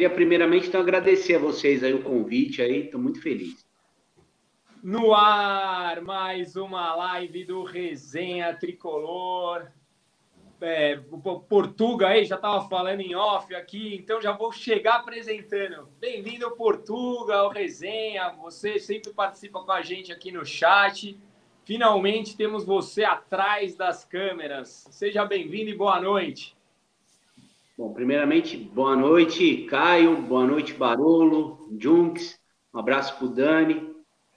queria primeiramente então agradecer a vocês aí o convite aí, estou muito feliz. No ar, mais uma live do Resenha Tricolor. É, o Portuga aí já estava falando em off aqui, então já vou chegar apresentando. Bem-vindo, Portuga, ao Resenha. Você sempre participa com a gente aqui no chat. Finalmente temos você atrás das câmeras. Seja bem-vindo e boa noite. Bom, primeiramente, boa noite, Caio, boa noite, Barolo, Junks, um abraço para o Dani,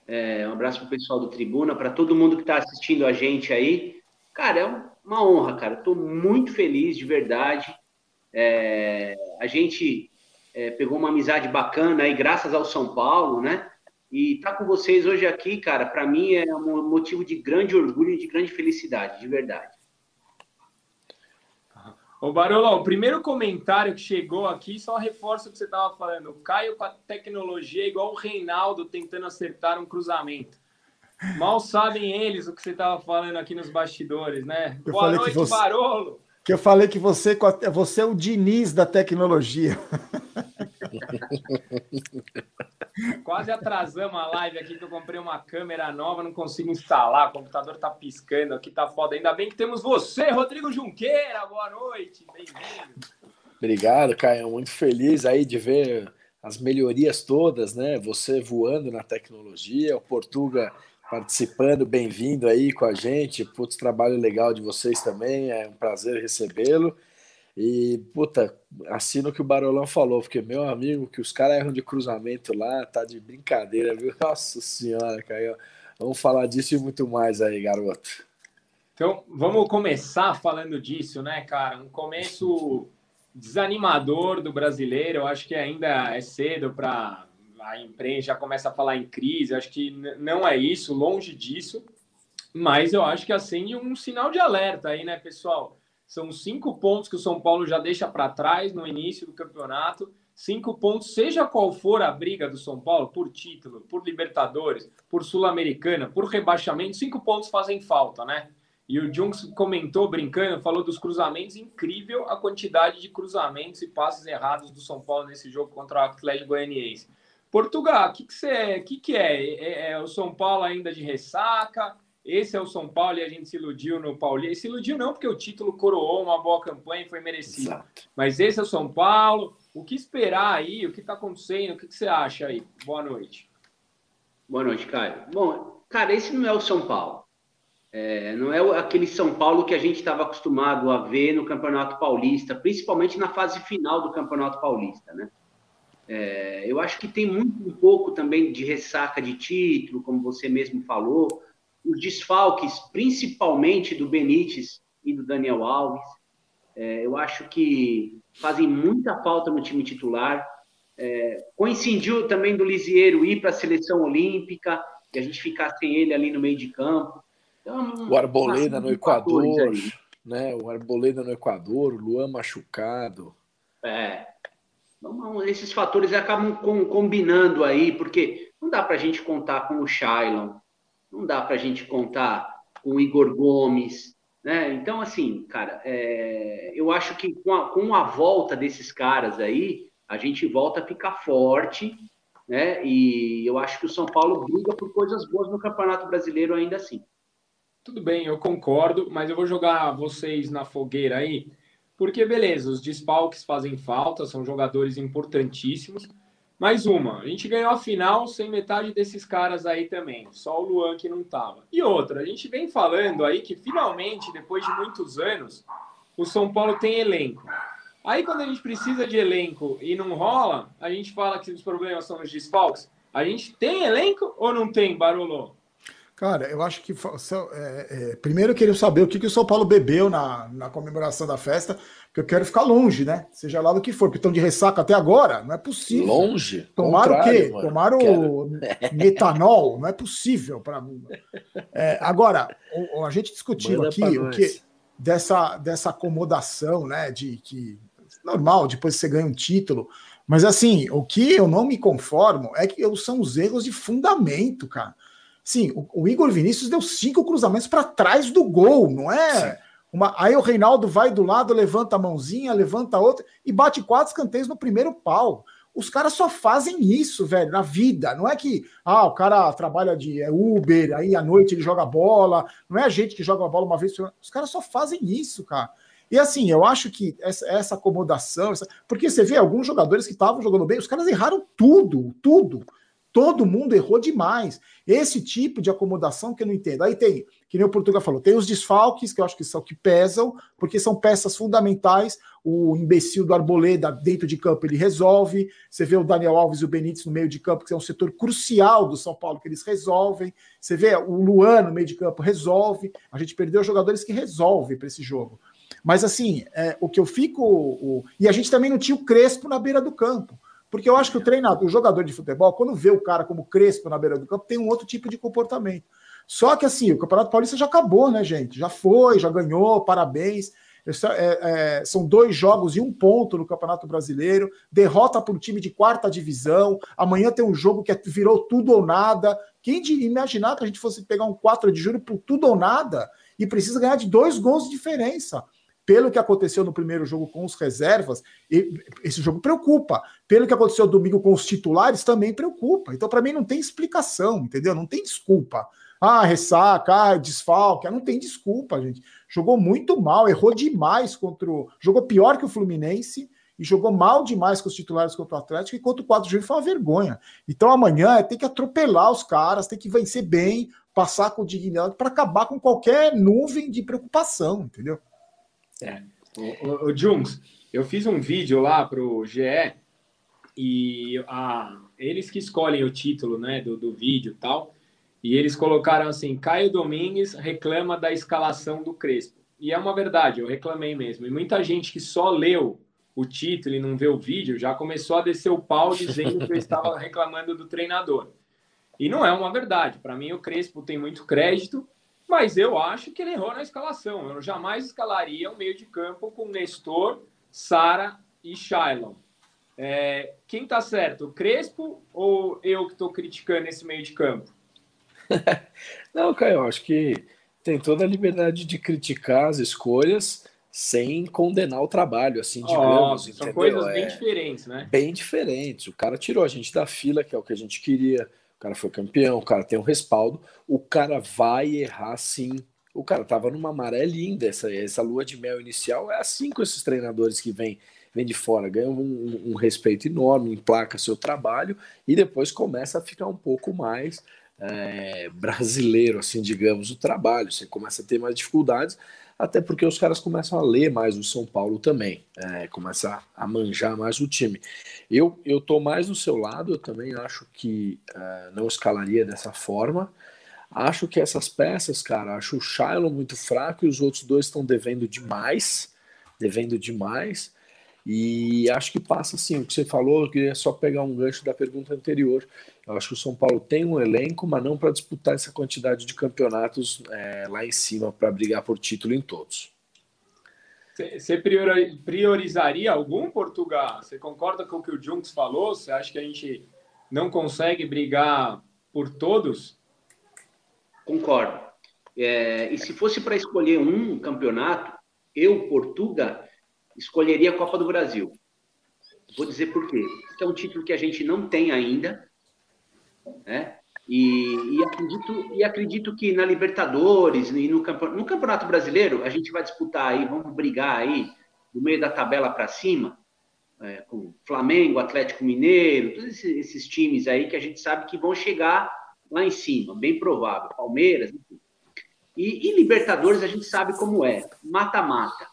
é, um abraço para o pessoal do Tribuna, para todo mundo que está assistindo a gente aí. Cara, é uma honra, cara, estou muito feliz, de verdade. É, a gente é, pegou uma amizade bacana aí, graças ao São Paulo, né? E estar tá com vocês hoje aqui, cara, para mim é um motivo de grande orgulho e de grande felicidade, de verdade. Ô, Barolo, o primeiro comentário que chegou aqui só reforça o que você estava falando. O Caio com a tecnologia é igual o Reinaldo tentando acertar um cruzamento. Mal sabem eles o que você estava falando aqui nos bastidores, né? Eu Boa noite, você... Barolo. Que eu falei que você, você é o Diniz da tecnologia. Quase atrasamos a live aqui que eu comprei uma câmera nova, não consigo instalar, o computador tá piscando aqui, tá foda. Ainda bem que temos você, Rodrigo Junqueira. Boa noite, bem-vindo. Obrigado, Caio. Muito feliz aí de ver as melhorias todas, né? Você voando na tecnologia, o Portuga participando, bem-vindo aí com a gente. Putz, trabalho legal de vocês também, é um prazer recebê-lo. E, puta, assino o que o Barolão falou, porque, meu amigo, que os caras erram de cruzamento lá, tá de brincadeira, viu? Nossa senhora, Caio. Vamos falar disso e muito mais aí, garoto. Então, vamos começar falando disso, né, cara? Um começo desanimador do brasileiro. Eu acho que ainda é cedo para a imprensa já começa a falar em crise. Eu acho que não é isso, longe disso. Mas eu acho que acende um sinal de alerta aí, né, pessoal? São cinco pontos que o São Paulo já deixa para trás no início do campeonato. Cinco pontos, seja qual for a briga do São Paulo, por título, por Libertadores, por Sul-Americana, por rebaixamento, cinco pontos fazem falta, né? E o Junks comentou, brincando, falou dos cruzamentos, incrível a quantidade de cruzamentos e passes errados do São Paulo nesse jogo contra o Atlético Goianiense. Portugal, o que, que, você, que, que é? é? É o São Paulo ainda de ressaca? Esse é o São Paulo e a gente se iludiu no Paulista. Se iludiu não, porque o título coroou uma boa campanha e foi merecido. Exato. Mas esse é o São Paulo. O que esperar aí? O que está acontecendo? O que, que, você acha aí? Boa noite. Boa noite, Caio. Bom, cara, esse não é o São Paulo. É, não é aquele São Paulo que a gente estava acostumado a ver no Campeonato Paulista, principalmente na fase final do Campeonato Paulista, né? É, eu acho que tem muito um pouco também de ressaca de título, como você mesmo falou os desfalques, principalmente do Benítez e do Daniel Alves, é, eu acho que fazem muita falta no time titular. É, coincidiu também do Lisieiro ir para a seleção olímpica e a gente ficar sem ele ali no meio de campo. Então, o Arboleda no Equador, né? O Arboleda no Equador, o Luan machucado. É. Então, esses fatores acabam com, combinando aí, porque não dá para a gente contar com o Shailon, não dá para a gente contar com o Igor Gomes, né? Então, assim, cara, é, eu acho que com a, com a volta desses caras aí, a gente volta a ficar forte, né? E eu acho que o São Paulo briga por coisas boas no Campeonato Brasileiro ainda assim. Tudo bem, eu concordo, mas eu vou jogar vocês na fogueira aí, porque beleza, os desfalques fazem falta, são jogadores importantíssimos, mais uma, a gente ganhou a final sem metade desses caras aí também, só o Luan que não tava. E outra, a gente vem falando aí que finalmente, depois de muitos anos, o São Paulo tem elenco. Aí quando a gente precisa de elenco e não rola, a gente fala que os problemas são os desfalques. A gente tem elenco ou não tem, Barolo? Cara, eu acho que. É, é, primeiro eu queria saber o que, que o São Paulo bebeu na, na comemoração da festa, porque eu quero ficar longe, né? Seja lá do que for, porque estão de ressaca até agora, não é possível. Longe? Tomaram o quê? Mano. Tomaram quero. metanol? Não é possível para mim. É, agora, o, a gente discutiu Manda aqui o que dessa, dessa acomodação, né? De que normal, depois você ganha um título. Mas assim, o que eu não me conformo é que são os erros de fundamento, cara. Sim, o, o Igor Vinícius deu cinco cruzamentos para trás do gol, não é? Sim. Uma... Aí o Reinaldo vai do lado, levanta a mãozinha, levanta a outra e bate quatro escanteios no primeiro pau. Os caras só fazem isso, velho, na vida. Não é que ah, o cara trabalha de é Uber, aí à noite ele joga bola. Não é a gente que joga a bola uma vez. Os caras só fazem isso, cara. E assim, eu acho que essa, essa acomodação, essa... porque você vê alguns jogadores que estavam jogando bem, os caras erraram tudo, tudo. Todo mundo errou demais. Esse tipo de acomodação que eu não entendo. Aí tem, que nem o Portugal falou, tem os desfalques, que eu acho que são que pesam, porque são peças fundamentais. O imbecil do Arboleda dentro de campo ele resolve. Você vê o Daniel Alves e o Benítez no meio de campo, que é um setor crucial do São Paulo, que eles resolvem. Você vê o Luan no meio de campo, resolve. A gente perdeu jogadores que resolvem para esse jogo. Mas assim, é, o que eu fico. O... E a gente também não tinha o Crespo na beira do campo. Porque eu acho que o treinador, o jogador de futebol, quando vê o cara como Crespo na beira do campo, tem um outro tipo de comportamento. Só que assim, o Campeonato Paulista já acabou, né, gente? Já foi, já ganhou, parabéns. É, é, são dois jogos e um ponto no Campeonato Brasileiro, derrota para o time de quarta divisão. Amanhã tem um jogo que é, virou tudo ou nada. Quem imaginar que a gente fosse pegar um 4 de julho por tudo ou nada e precisa ganhar de dois gols de diferença? Pelo que aconteceu no primeiro jogo com os reservas, esse jogo preocupa. Pelo que aconteceu domingo com os titulares, também preocupa. Então, para mim, não tem explicação, entendeu? Não tem desculpa. Ah, ressaca, ah, desfalque. Não tem desculpa, gente. Jogou muito mal, errou demais contra o. Jogou pior que o Fluminense e jogou mal demais com os titulares contra o Atlético, e contra o 4 de julho foi uma vergonha. Então amanhã é tem que atropelar os caras, tem que vencer bem, passar com dignidade para acabar com qualquer nuvem de preocupação, entendeu? É. O, o, o Jungs, eu fiz um vídeo lá para o GE e a, eles que escolhem o título né, do, do vídeo e tal, e eles colocaram assim: Caio Domingues reclama da escalação do Crespo. E é uma verdade, eu reclamei mesmo. E muita gente que só leu o título e não vê o vídeo já começou a descer o pau dizendo que eu estava reclamando do treinador. E não é uma verdade. Para mim, o Crespo tem muito crédito mas eu acho que ele errou na escalação. Eu jamais escalaria um meio de campo com Nestor, Sara e Shailon. É, quem tá certo, o Crespo ou eu que estou criticando esse meio de campo? Não, Caio, acho que tem toda a liberdade de criticar as escolhas sem condenar o trabalho, assim, digamos. Oh, são coisas bem é, diferentes, né? Bem diferentes. O cara tirou a gente da fila, que é o que a gente queria cara foi campeão, o cara tem um respaldo, o cara vai errar sim. O cara tava numa maré linda, essa, essa lua de mel inicial é assim com esses treinadores que vêm vem de fora, ganham um, um, respeito enorme, emplaca seu trabalho e depois começa a ficar um pouco mais é, brasileiro, assim, digamos, o trabalho. Você começa a ter mais dificuldades, até porque os caras começam a ler mais o São Paulo também, é, a manjar mais o time. Eu eu tô mais do seu lado, eu também acho que é, não escalaria dessa forma. Acho que essas peças, cara, acho o Shiloh muito fraco e os outros dois estão devendo demais, devendo demais. E acho que passa assim, o que você falou, eu queria só pegar um gancho da pergunta anterior. Eu acho que o São Paulo tem um elenco, mas não para disputar essa quantidade de campeonatos é, lá em cima para brigar por título em todos. Você priorizaria algum, Portugal? Você concorda com o que o Junks falou? Você acha que a gente não consegue brigar por todos? Concordo. É, e se fosse para escolher um campeonato, eu, Portugal, escolheria a Copa do Brasil. Vou dizer por quê. Porque é um título que a gente não tem ainda, né? E, e, acredito, e acredito que na Libertadores e no, no Campeonato Brasileiro a gente vai disputar aí, vamos brigar aí no meio da tabela para cima, é, com Flamengo, Atlético Mineiro, todos esses, esses, times aí que a gente sabe que vão chegar lá em cima, bem provável, Palmeiras, enfim. E, e Libertadores a gente sabe como é, mata-mata,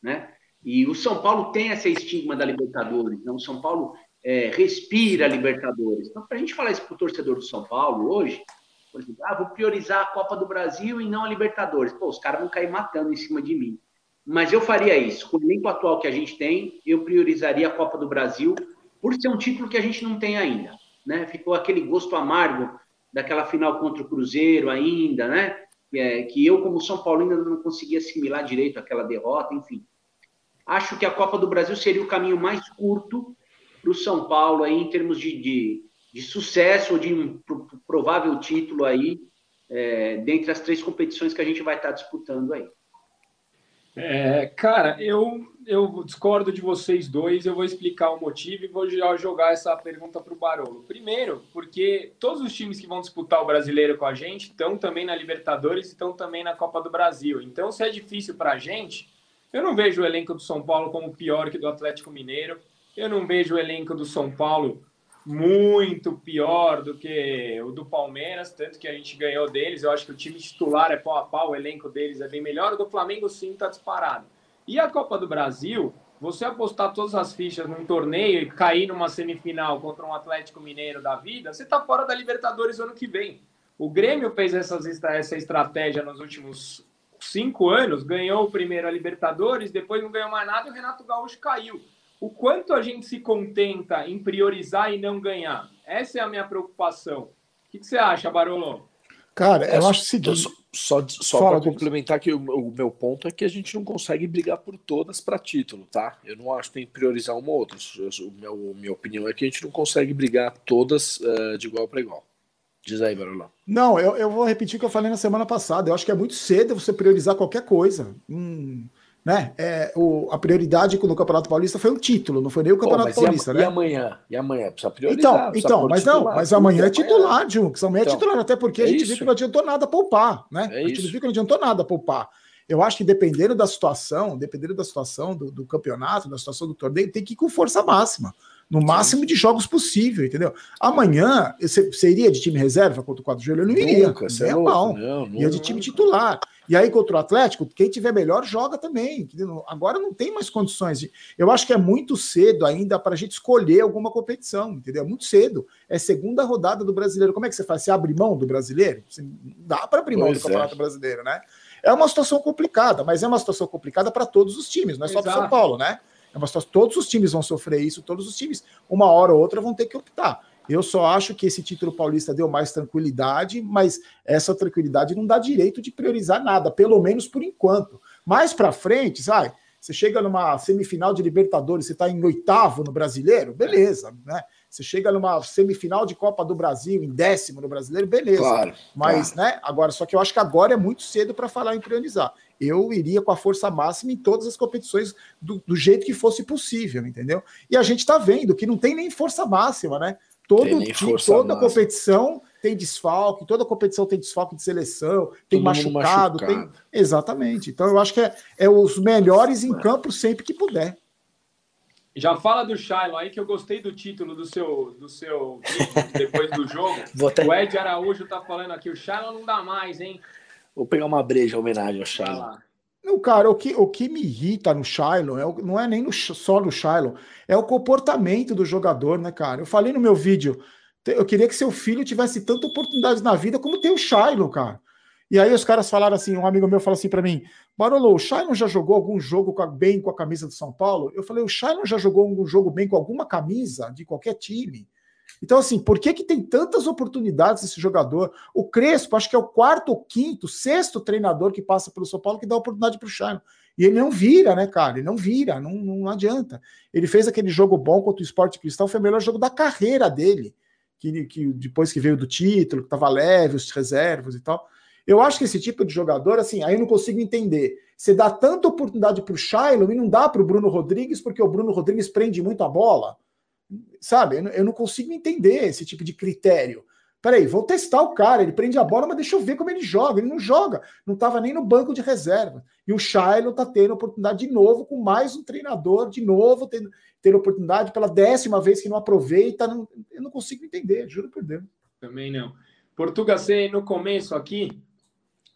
né? E o São Paulo tem esse estigma da Libertadores. Então, o São Paulo é, respira a Libertadores. Então, para a gente falar isso para o torcedor do São Paulo hoje, por exemplo, ah, vou priorizar a Copa do Brasil e não a Libertadores. Pô, os caras vão cair matando em cima de mim. Mas eu faria isso. Com o elenco atual que a gente tem, eu priorizaria a Copa do Brasil, por ser um título que a gente não tem ainda. Né? Ficou aquele gosto amargo daquela final contra o Cruzeiro ainda, né? É, que eu, como São Paulo, ainda não consegui assimilar direito aquela derrota, enfim. Acho que a Copa do Brasil seria o caminho mais curto o São Paulo aí, em termos de, de, de sucesso ou de um provável título aí, é, dentre as três competições que a gente vai estar disputando aí. É, cara, eu, eu discordo de vocês dois, eu vou explicar o motivo e vou jogar essa pergunta para o Barolo. Primeiro, porque todos os times que vão disputar o brasileiro com a gente estão também na Libertadores e estão também na Copa do Brasil. Então, se é difícil para a gente, eu não vejo o elenco do São Paulo como pior que do Atlético Mineiro. Eu não vejo o elenco do São Paulo muito pior do que o do Palmeiras, tanto que a gente ganhou deles. Eu acho que o time titular é pau a pau, o elenco deles é bem melhor. O do Flamengo, sim, está disparado. E a Copa do Brasil, você apostar todas as fichas num torneio e cair numa semifinal contra um Atlético Mineiro da vida, você está fora da Libertadores ano que vem. O Grêmio fez essas, essa estratégia nos últimos cinco anos, ganhou o primeiro a Libertadores, depois não ganhou mais nada e o Renato Gaúcho caiu o quanto a gente se contenta em priorizar e não ganhar. Essa é a minha preocupação. O que, que você acha, Barolo? Cara, eu é, acho o seguinte. Só, só, só para complementar que o, o, meu ponto é que a gente não consegue brigar por todas para título, tá? Eu não acho que tem que priorizar uma ou outra. O meu, minha opinião é que a gente não consegue brigar todas uh, de igual para igual. Diz aí, Barolão. Não, eu, eu vou repetir o que eu falei na semana passada. Eu acho que é muito cedo você priorizar qualquer coisa. Hum, né? É, o, a prioridade no Campeonato Paulista foi o título, não foi nem o Campeonato Pô, Paulista, e né? E amanhã? E amanhã? Precisa priorizar. Então, então mas não, mas amanhã é titular, Junks. Amanhã é então, é titular, até porque é a gente isso. viu que não adiantou nada poupar, né? É a gente isso. viu que não adiantou nada poupar. Eu acho que dependendo da situação, dependendo da situação do, do campeonato, da situação do torneio, tem que ir com força máxima no máximo de jogos possível, entendeu? Amanhã, você iria de time reserva contra o 4 de julho? Eu não iria. Nunca, nem é mal. Não, não, ia de time titular. E aí, contra o Atlético, quem tiver melhor joga também. Agora não tem mais condições. De... Eu acho que é muito cedo ainda para a gente escolher alguma competição, entendeu? É muito cedo. É segunda rodada do brasileiro. Como é que você faz? Você abre mão do brasileiro? Você... Dá para abrir mão pois do Campeonato é. Brasileiro, né? É uma situação complicada, mas é uma situação complicada para todos os times, não é só para São Paulo, né? É uma situação, todos os times vão sofrer isso, todos os times, uma hora ou outra, vão ter que optar. Eu só acho que esse título paulista deu mais tranquilidade, mas essa tranquilidade não dá direito de priorizar nada, pelo menos por enquanto. Mais para frente, sabe? Você chega numa semifinal de Libertadores, você está em oitavo no brasileiro, beleza, né? Você chega numa semifinal de Copa do Brasil, em décimo no brasileiro, beleza. Claro, Mas, claro. né? Agora, só que eu acho que agora é muito cedo para falar em priorizar. Eu iria com a força máxima em todas as competições do, do jeito que fosse possível, entendeu? E a gente está vendo que não tem nem força máxima, né? Todo, toda máxima. competição tem desfalque, toda competição tem desfalque de seleção, tem machucado, machucado, tem. Exatamente. Então eu acho que é, é os melhores em campo sempre que puder. Já fala do Shiloh aí, que eu gostei do título do seu, do seu vídeo depois do jogo. Até... O Ed Araújo tá falando aqui, o Shiloh não dá mais, hein? Vou pegar uma breja em homenagem ao Shiloh. Não, cara, o que, o que me irrita no Shiloh é, não é nem no, só no Shiloh, é o comportamento do jogador, né, cara? Eu falei no meu vídeo, eu queria que seu filho tivesse tanta oportunidade na vida como tem o Shiloh, cara. E aí os caras falaram assim, um amigo meu falou assim para mim, Barolo, o Shailon já jogou algum jogo bem com a camisa do São Paulo? Eu falei, o Shailon já jogou algum jogo bem com alguma camisa de qualquer time? Então, assim, por que, que tem tantas oportunidades esse jogador? O Crespo, acho que é o quarto quinto, sexto treinador que passa pelo São Paulo que dá oportunidade para o Shailon. E ele não vira, né, cara? Ele não vira, não, não adianta. Ele fez aquele jogo bom contra o Esporte Cristal, foi o melhor jogo da carreira dele. Que, que depois que veio do título, que estava leve, os reservas e tal. Eu acho que esse tipo de jogador, assim, aí eu não consigo entender. Você dá tanta oportunidade para o Shiloh e não dá para o Bruno Rodrigues, porque o Bruno Rodrigues prende muito a bola. Sabe? Eu não consigo entender esse tipo de critério. Peraí, vou testar o cara. Ele prende a bola, mas deixa eu ver como ele joga. Ele não joga. Não estava nem no banco de reserva. E o Shiloh está tendo oportunidade de novo com mais um treinador, de novo, tendo, tendo oportunidade pela décima vez que não aproveita. Não, eu não consigo entender, juro por Deus. Também não. Portugal, você no começo aqui,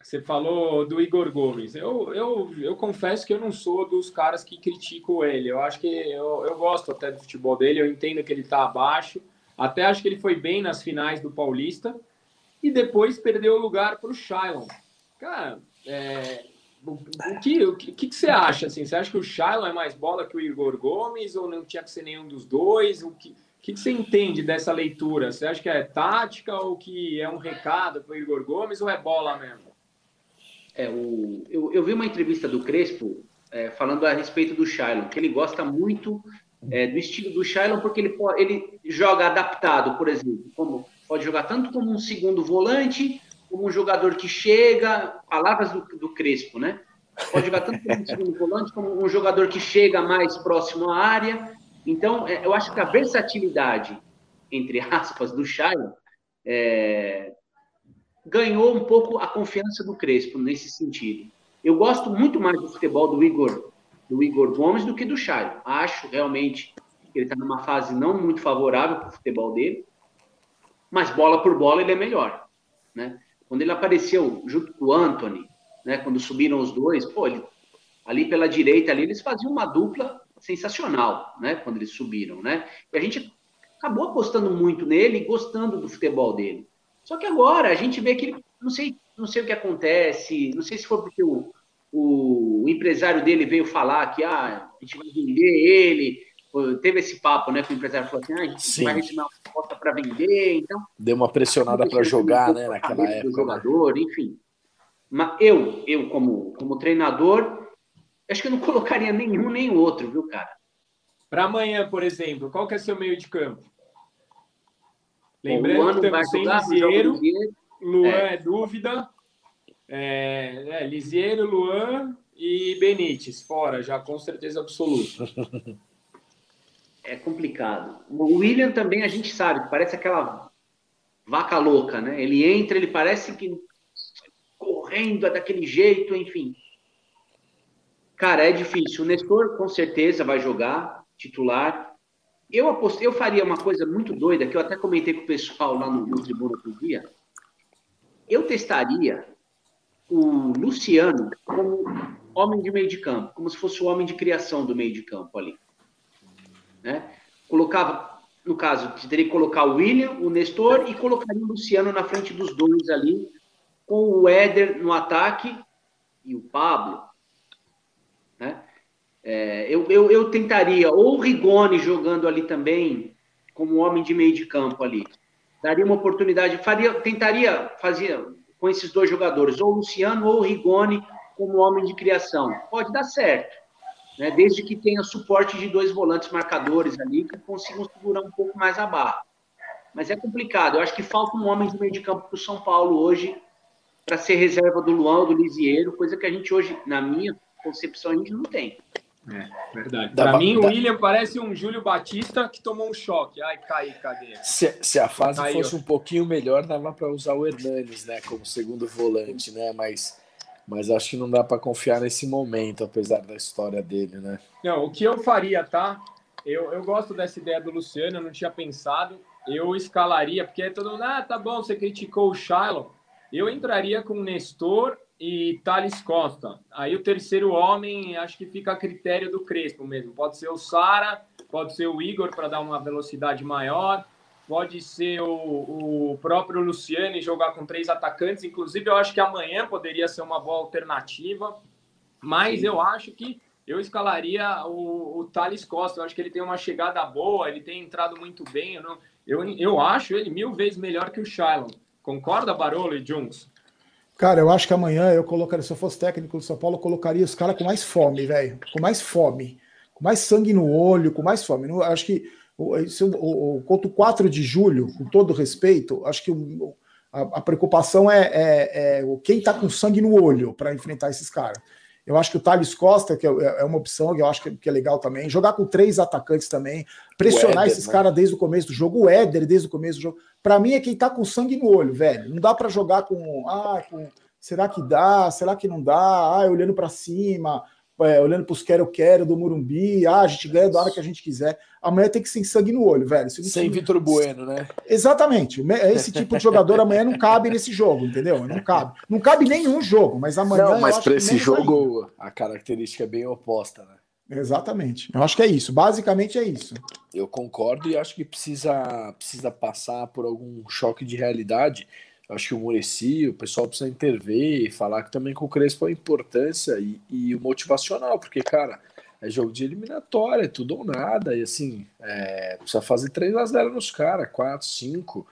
você falou do Igor Gomes. Eu, eu, eu confesso que eu não sou dos caras que critico ele. Eu acho que eu, eu gosto até do futebol dele, eu entendo que ele está abaixo. Até acho que ele foi bem nas finais do Paulista. E depois perdeu o lugar para o Shailon. Cara, é, o, que, o, que, que você acha? Assim? Você acha que o Shailon é mais bola que o Igor Gomes ou não tinha que ser nenhum dos dois? O que, o que você entende dessa leitura? Você acha que é tática ou que é um recado para o Igor Gomes ou é bola mesmo? É, o, eu, eu vi uma entrevista do Crespo é, falando a respeito do Shailon, que ele gosta muito é, do estilo do Shailon, porque ele, ele joga adaptado, por exemplo, como pode jogar tanto como um segundo volante, como um jogador que chega, palavras do, do Crespo, né? Pode jogar tanto como segundo volante, como um jogador que chega mais próximo à área. Então, é, eu acho que a versatilidade, entre aspas, do Shailon, é, ganhou um pouco a confiança do Crespo nesse sentido. Eu gosto muito mais do futebol do Igor, do Igor Gomes do que do Shailon. Acho realmente que ele está numa fase não muito favorável para o futebol dele, mas bola por bola ele é melhor. Né? Quando ele apareceu junto com o Anthony, né, quando subiram os dois, pô, ele, ali pela direita ali, eles faziam uma dupla sensacional, né, quando eles subiram, né? E a gente acabou apostando muito nele gostando do futebol dele. Só que agora a gente vê que ele, não sei, não sei o que acontece, não sei se foi porque o, o, o empresário dele veio falar que ah, a gente vai vender ele, teve esse papo, né, que o empresário falou assim, ah, a gente Sim. vai receber uma proposta para vender, então... Deu uma pressionada para jogar, né, naquela época. Do né? jogador, né? enfim. Mas eu, eu como, como treinador, acho que eu não colocaria nenhum nem outro, viu, cara? Para amanhã, por exemplo, qual que é seu meio de campo? Lembrando que temos sem Lisieiro, Luan é. é, dúvida, é, é, Lisieiro, Luan e Benítez, fora, já com certeza absoluta. É complicado. O William também a gente sabe, parece aquela vaca louca, né? Ele entra, ele parece que correndo daquele jeito, enfim. Cara, é difícil. O Nestor com certeza vai jogar titular. Eu eu faria uma coisa muito doida, que eu até comentei com o pessoal lá no, no Tribuna outro dia. Eu testaria o Luciano como homem de meio de campo, como se fosse o homem de criação do meio de campo ali. Né? Colocava, no caso, teria que colocar o William, o Nestor e colocaria o Luciano na frente dos dois ali, com o Éder no ataque e o Pablo. É, eu, eu, eu tentaria, ou o Rigoni jogando ali também, como homem de meio de campo ali. Daria uma oportunidade, faria, tentaria fazer com esses dois jogadores, ou o Luciano ou o Rigoni como homem de criação. Pode dar certo, né? desde que tenha suporte de dois volantes marcadores ali que consigam segurar um pouco mais a barra. Mas é complicado. Eu acho que falta um homem de meio de campo para o São Paulo hoje para ser reserva do Luan do Lisieiro, coisa que a gente hoje, na minha concepção, a gente não tem. É, verdade. Para mim, o William parece um Júlio Batista que tomou um choque. Ai, cai, cadê? Se, se a fase Caiu. fosse um pouquinho melhor, dava para usar o Hernanes, né, como segundo volante, né? Mas, mas acho que não dá para confiar nesse momento, apesar da história dele, né? Não, o que eu faria, tá? Eu, eu gosto dessa ideia do Luciano, eu não tinha pensado. Eu escalaria, porque todo mundo, ah, tá bom, você criticou o Shiloh. Eu entraria com Nestor e Thales Costa. Aí o terceiro homem, acho que fica a critério do Crespo mesmo. Pode ser o Sara, pode ser o Igor para dar uma velocidade maior, pode ser o, o próprio Luciano e jogar com três atacantes. Inclusive, eu acho que amanhã poderia ser uma boa alternativa, mas Sim. eu acho que eu escalaria o, o Thales Costa. Eu acho que ele tem uma chegada boa, ele tem entrado muito bem. Eu, não, eu, eu acho ele mil vezes melhor que o Shailon. Concorda, Barolo e Junks? Cara, eu acho que amanhã eu colocaria, se eu fosse técnico do São Paulo, eu colocaria os caras com mais fome, velho. Com mais fome. Com mais sangue no olho, com mais fome. Eu acho que se o, o, contra o 4 de julho, com todo respeito, acho que o, a, a, preocupação é, é, é quem tá com sangue no olho para enfrentar esses caras. Eu acho que o Thales Costa, que é, é uma opção que eu acho que é legal também. Jogar com três atacantes também. Pressionar Éder, esses né? caras desde o começo do jogo. O Éder desde o começo do jogo. Para mim é quem tá com sangue no olho, velho. Não dá para jogar com, ah, com. Será que dá? Será que não dá? Ah, olhando para cima, é, olhando para os quero quero do Murumbi. Ah, a gente ganha da hora que a gente quiser. Amanhã tem que ser sangue no olho, velho. Sem Vitor Bueno, né? Exatamente. Esse tipo de jogador amanhã não cabe nesse jogo, entendeu? Não cabe. Não cabe nenhum jogo, mas amanhã. Não, mas para esse jogo a característica é bem oposta, né? Exatamente. Eu acho que é isso. Basicamente é isso. Eu concordo e acho que precisa, precisa passar por algum choque de realidade. Eu acho que o Murici, o pessoal precisa intervir e falar que também com o Crespo a importância e, e, o motivacional, porque, cara, é jogo de eliminatória, é tudo ou nada. E assim, é, precisa fazer 3 a 0 nos caras, 4, 5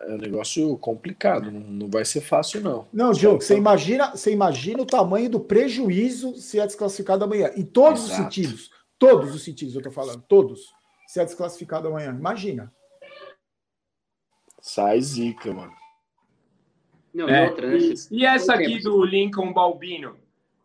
é um negócio complicado, não, vai ser fácil, não. Não, Diogo, você imagina, você imagina o tamanho do prejuízo se é desclassificado amanhã. Em todos Exato. os sentidos. Todos os sentidos eu tô falando, todos. Se é desclassificado amanhã. Imagina. Sai zica, mano. Não, é, outra, né? E, e essa aqui do Lincoln Balbino,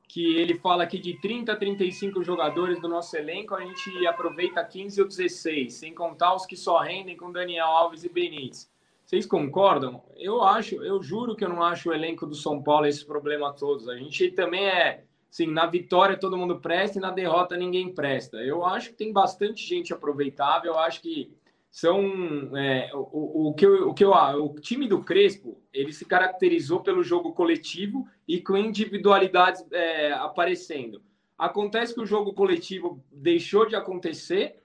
que ele fala que de 30 a 35 jogadores do nosso elenco, a gente aproveita 15 ou 16, sem contar os que só rendem com Daniel Alves e Benítez. Vocês concordam? Eu acho, eu juro que eu não acho o elenco do São Paulo esse problema todos. A gente também é, assim, na vitória todo mundo presta e na derrota ninguém presta. Eu acho que tem bastante gente aproveitável, eu acho que são é, o, o, que eu, o que eu o time do Crespo ele se caracterizou pelo jogo coletivo e com individualidades é, aparecendo. Acontece que o jogo coletivo deixou de acontecer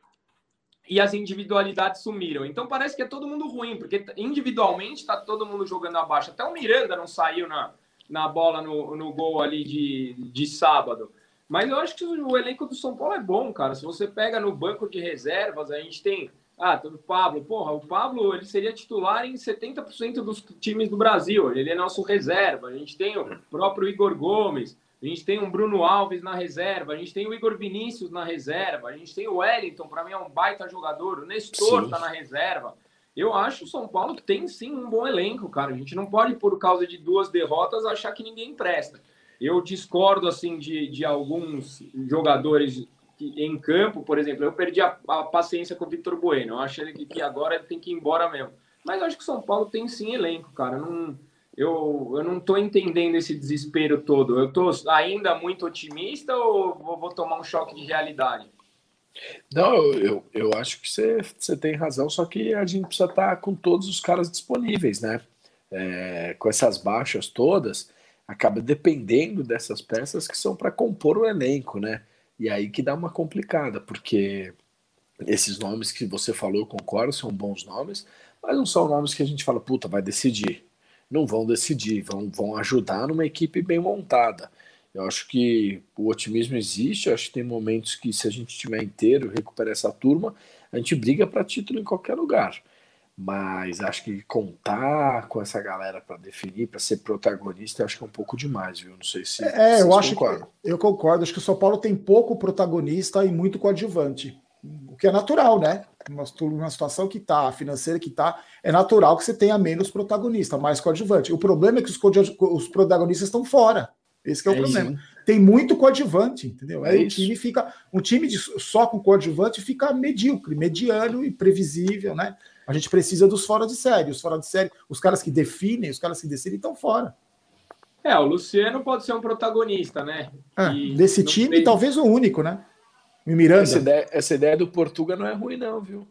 e as individualidades sumiram. Então parece que é todo mundo ruim, porque individualmente está todo mundo jogando abaixo. Até o Miranda não saiu na, na bola no, no gol ali de, de sábado. Mas eu acho que o elenco do São Paulo é bom, cara. Se você pega no banco de reservas, a gente tem ah, o Pablo, porra, o Pablo ele seria titular em 70% dos times do Brasil. Ele é nosso reserva. A gente tem o próprio Igor Gomes, a gente tem um Bruno Alves na reserva, a gente tem o Igor Vinícius na reserva, a gente tem o Wellington, para mim é um baita jogador, o Nestor está na reserva. Eu acho o São Paulo que tem sim um bom elenco, cara. A gente não pode, por causa de duas derrotas, achar que ninguém presta. Eu discordo assim de, de alguns jogadores em campo, por exemplo, eu perdi a, a paciência com o Vitor Bueno. Eu acho que, que agora ele tem que ir embora mesmo. Mas eu acho que o São Paulo tem sim elenco, cara. Não, eu, eu não estou entendendo esse desespero todo. Eu estou ainda muito otimista ou vou, tomar um choque de realidade? Não, eu, eu acho que você, você tem razão, só que a gente precisa estar tá com todos os caras disponíveis, né? É, com essas baixas todas, acaba dependendo dessas peças que são para compor o elenco, né? E aí que dá uma complicada, porque esses nomes que você falou, eu concordo, são bons nomes, mas não são nomes que a gente fala, puta, vai decidir. Não vão decidir, vão, vão ajudar numa equipe bem montada. Eu acho que o otimismo existe, acho que tem momentos que, se a gente tiver inteiro, recuperar essa turma, a gente briga para título em qualquer lugar. Mas acho que contar com essa galera para definir, para ser protagonista, acho que é um pouco demais, viu? Não sei se. É, eu acho concordam. que eu concordo. Acho que o São Paulo tem pouco protagonista e muito coadjuvante. O que é natural, né? Uma, situação que está, financeira que está, é natural que você tenha menos protagonista, mais coadjuvante. O problema é que os, os protagonistas estão fora. Esse é o é problema. Isso. Tem muito coadjuvante, entendeu? É Aí o time fica. Um time de, só com coadjuvante fica medíocre, mediano e previsível, né? A gente precisa dos fora de série. Os fora de série, os caras que definem, os caras que decidem estão fora. É, o Luciano pode ser um protagonista, né? É, desse time, fez... talvez o único, né? O Miranda. Essa ideia, essa ideia do Portuga não é ruim, não, viu?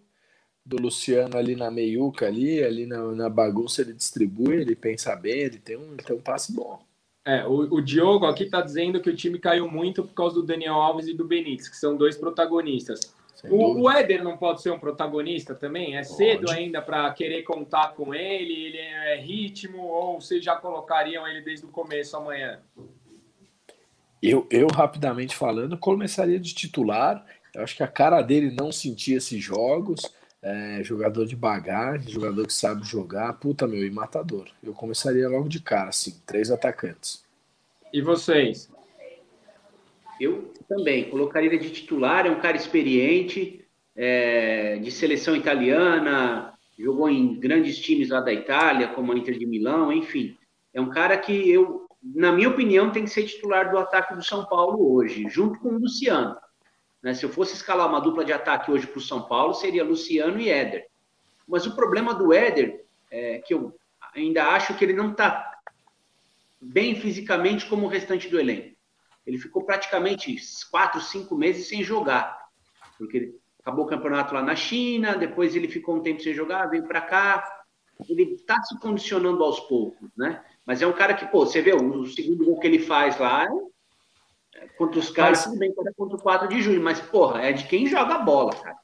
Do Luciano ali na meiuca, ali, ali na, na bagunça, ele distribui, ele pensa bem, ele tem um, ele tem um passe bom. É, o, o Diogo aqui está dizendo que o time caiu muito por causa do Daniel Alves e do Benítez, que são dois protagonistas. O, o Éder não pode ser um protagonista também? É cedo ainda para querer contar com ele? Ele é ritmo? Ou vocês já colocariam ele desde o começo amanhã? Eu, eu rapidamente falando, começaria de titular. Eu acho que a cara dele não sentia esses jogos. É, jogador de bagagem, jogador que sabe jogar, puta meu, e matador. Eu começaria logo de cara, assim, três atacantes. E vocês? Eu também colocaria de titular, é um cara experiente, é, de seleção italiana, jogou em grandes times lá da Itália, como a Inter de Milão, enfim. É um cara que eu, na minha opinião, tem que ser titular do ataque do São Paulo hoje, junto com o Luciano. Né? Se eu fosse escalar uma dupla de ataque hoje para o São Paulo, seria Luciano e Éder. Mas o problema do Éder é que eu ainda acho que ele não está bem fisicamente como o restante do elenco. Ele ficou praticamente quatro, cinco meses sem jogar, porque ele acabou o campeonato lá na China, depois ele ficou um tempo sem jogar, veio para cá. Ele está se condicionando aos poucos, né? Mas é um cara que, pô, você vê o, segundo gol que ele faz lá é contra os caras, tudo bem contra o 4 de junho, mas, porra, é de quem joga a bola, cara.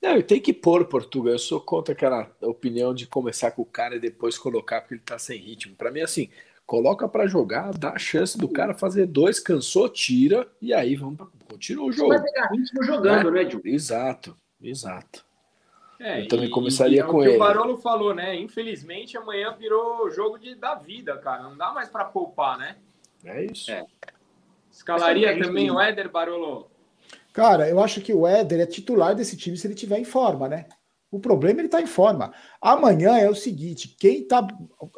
Não, tem que pôr Portugal. Eu sou contra aquela opinião de começar com o cara e depois colocar porque ele tá sem ritmo. Para mim, assim, coloca para jogar, dá a chance do cara fazer dois, cansou, tira, e aí vamos para continua o jogo. Você vai pegar ritmo jogando, né, né Exato, exato. É, eu também começaria e, e com é ele. O Barolo falou, né? Infelizmente amanhã virou jogo de, da vida, cara. Não dá mais para poupar, né? É isso. É. Escalaria é também o Éder Barolo? Cara, eu acho que o Éder é titular desse time se ele tiver em forma, né? O problema é ele está em forma. Amanhã é o seguinte: quem está.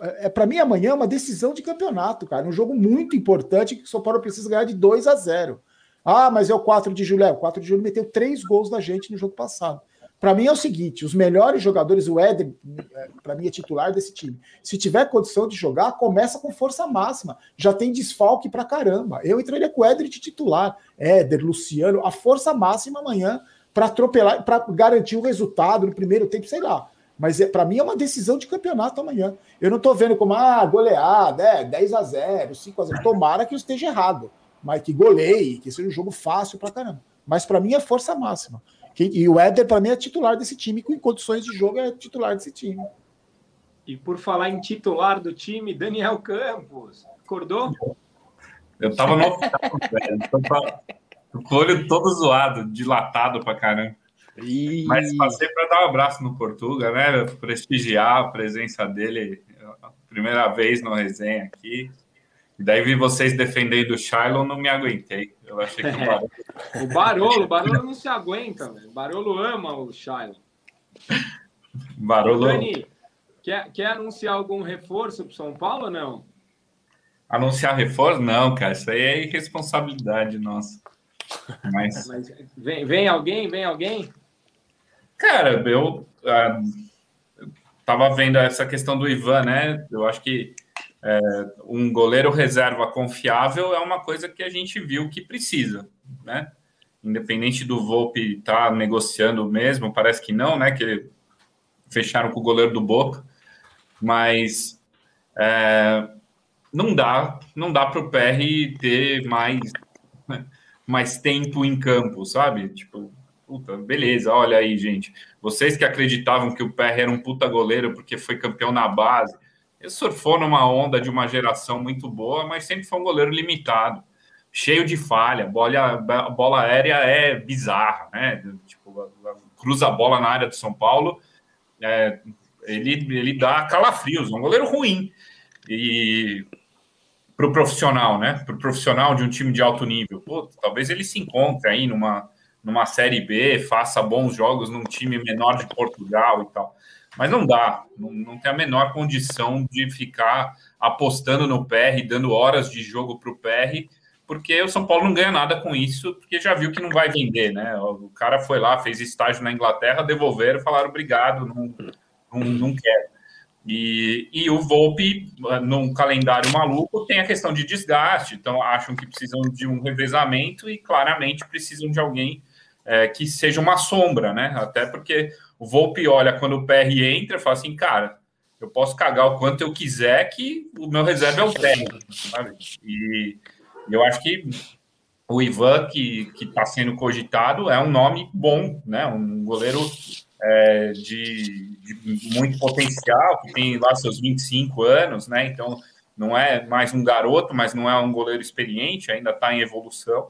É, para mim, amanhã é uma decisão de campeonato, cara. Um jogo muito importante que o São Paulo precisa ganhar de 2 a 0. Ah, mas é o 4 de julho. É, o 4 de julho meteu três gols da gente no jogo passado. Para mim é o seguinte: os melhores jogadores, o Éder, é, para mim, é titular desse time. Se tiver condição de jogar, começa com força máxima. Já tem desfalque para caramba. Eu entraria com o Éder de titular. Éder, Luciano, a força máxima amanhã para atropelar, para garantir o resultado no primeiro tempo, sei lá. Mas é, para mim é uma decisão de campeonato amanhã. Eu não estou vendo como, ah, goleada, é, 10 a 0 5 a 0 Tomara que eu esteja errado, mas que goleie, que seja um jogo fácil para caramba. Mas para mim é força máxima. E o Éder, para mim, é titular desse time, com condições de jogo é titular desse time. E por falar em titular do time, Daniel Campos, acordou? Eu tava no hospital, velho. Com o olho todo zoado, dilatado pra caramba. E... Mas passei para dar um abraço no Portuga, né? Prestigiar a presença dele, primeira vez no resenha aqui. E daí vi vocês defendendo o Shiloh, não me aguentei. Eu achei que o Barolo. o Barolo, o Barolo não se aguenta, velho. O Barolo ama o Shiloh. Barolo. Dani, quer, quer anunciar algum reforço para São Paulo ou não? Anunciar reforço? Não, cara. Isso aí é irresponsabilidade nossa. Mas... Mas vem, vem alguém? Vem alguém? Cara, eu uh, tava vendo essa questão do Ivan, né? Eu acho que é, um goleiro reserva confiável é uma coisa que a gente viu que precisa, né? Independente do Volpe estar tá negociando mesmo, parece que não, né? Que fecharam com o goleiro do Boca, mas é, não dá, não dá para o PR ter mais mais tempo em campo, sabe? Tipo, puta, beleza, olha aí, gente. Vocês que acreditavam que o PR era um puta goleiro porque foi campeão na base, ele surfou numa onda de uma geração muito boa, mas sempre foi um goleiro limitado, cheio de falha. Bola, bola aérea é bizarra, né? Tipo, cruza a bola na área do São Paulo, é, ele, ele dá calafrios, um goleiro ruim. E para o profissional, né? Para o profissional de um time de alto nível. Pô, talvez ele se encontre aí numa, numa Série B, faça bons jogos num time menor de Portugal e tal. Mas não dá, não, não tem a menor condição de ficar apostando no PR, dando horas de jogo para o PR, porque o São Paulo não ganha nada com isso, porque já viu que não vai vender, né? O cara foi lá, fez estágio na Inglaterra, devolveram, falaram obrigado, não, não, não quero. E, e o Volpe, num calendário maluco, tem a questão de desgaste, então acham que precisam de um revezamento e claramente precisam de alguém é, que seja uma sombra, né? Até porque o Volpe olha quando o PR entra e fala assim, cara, eu posso cagar o quanto eu quiser que o meu reserva é o PR, sabe? E eu acho que o Ivan, que está sendo cogitado, é um nome bom, né? Um goleiro é, de, de, muito potencial, que tem lá seus 25 anos, né? Então não é mais um garoto, mas não é um goleiro experiente, ainda está em evolução.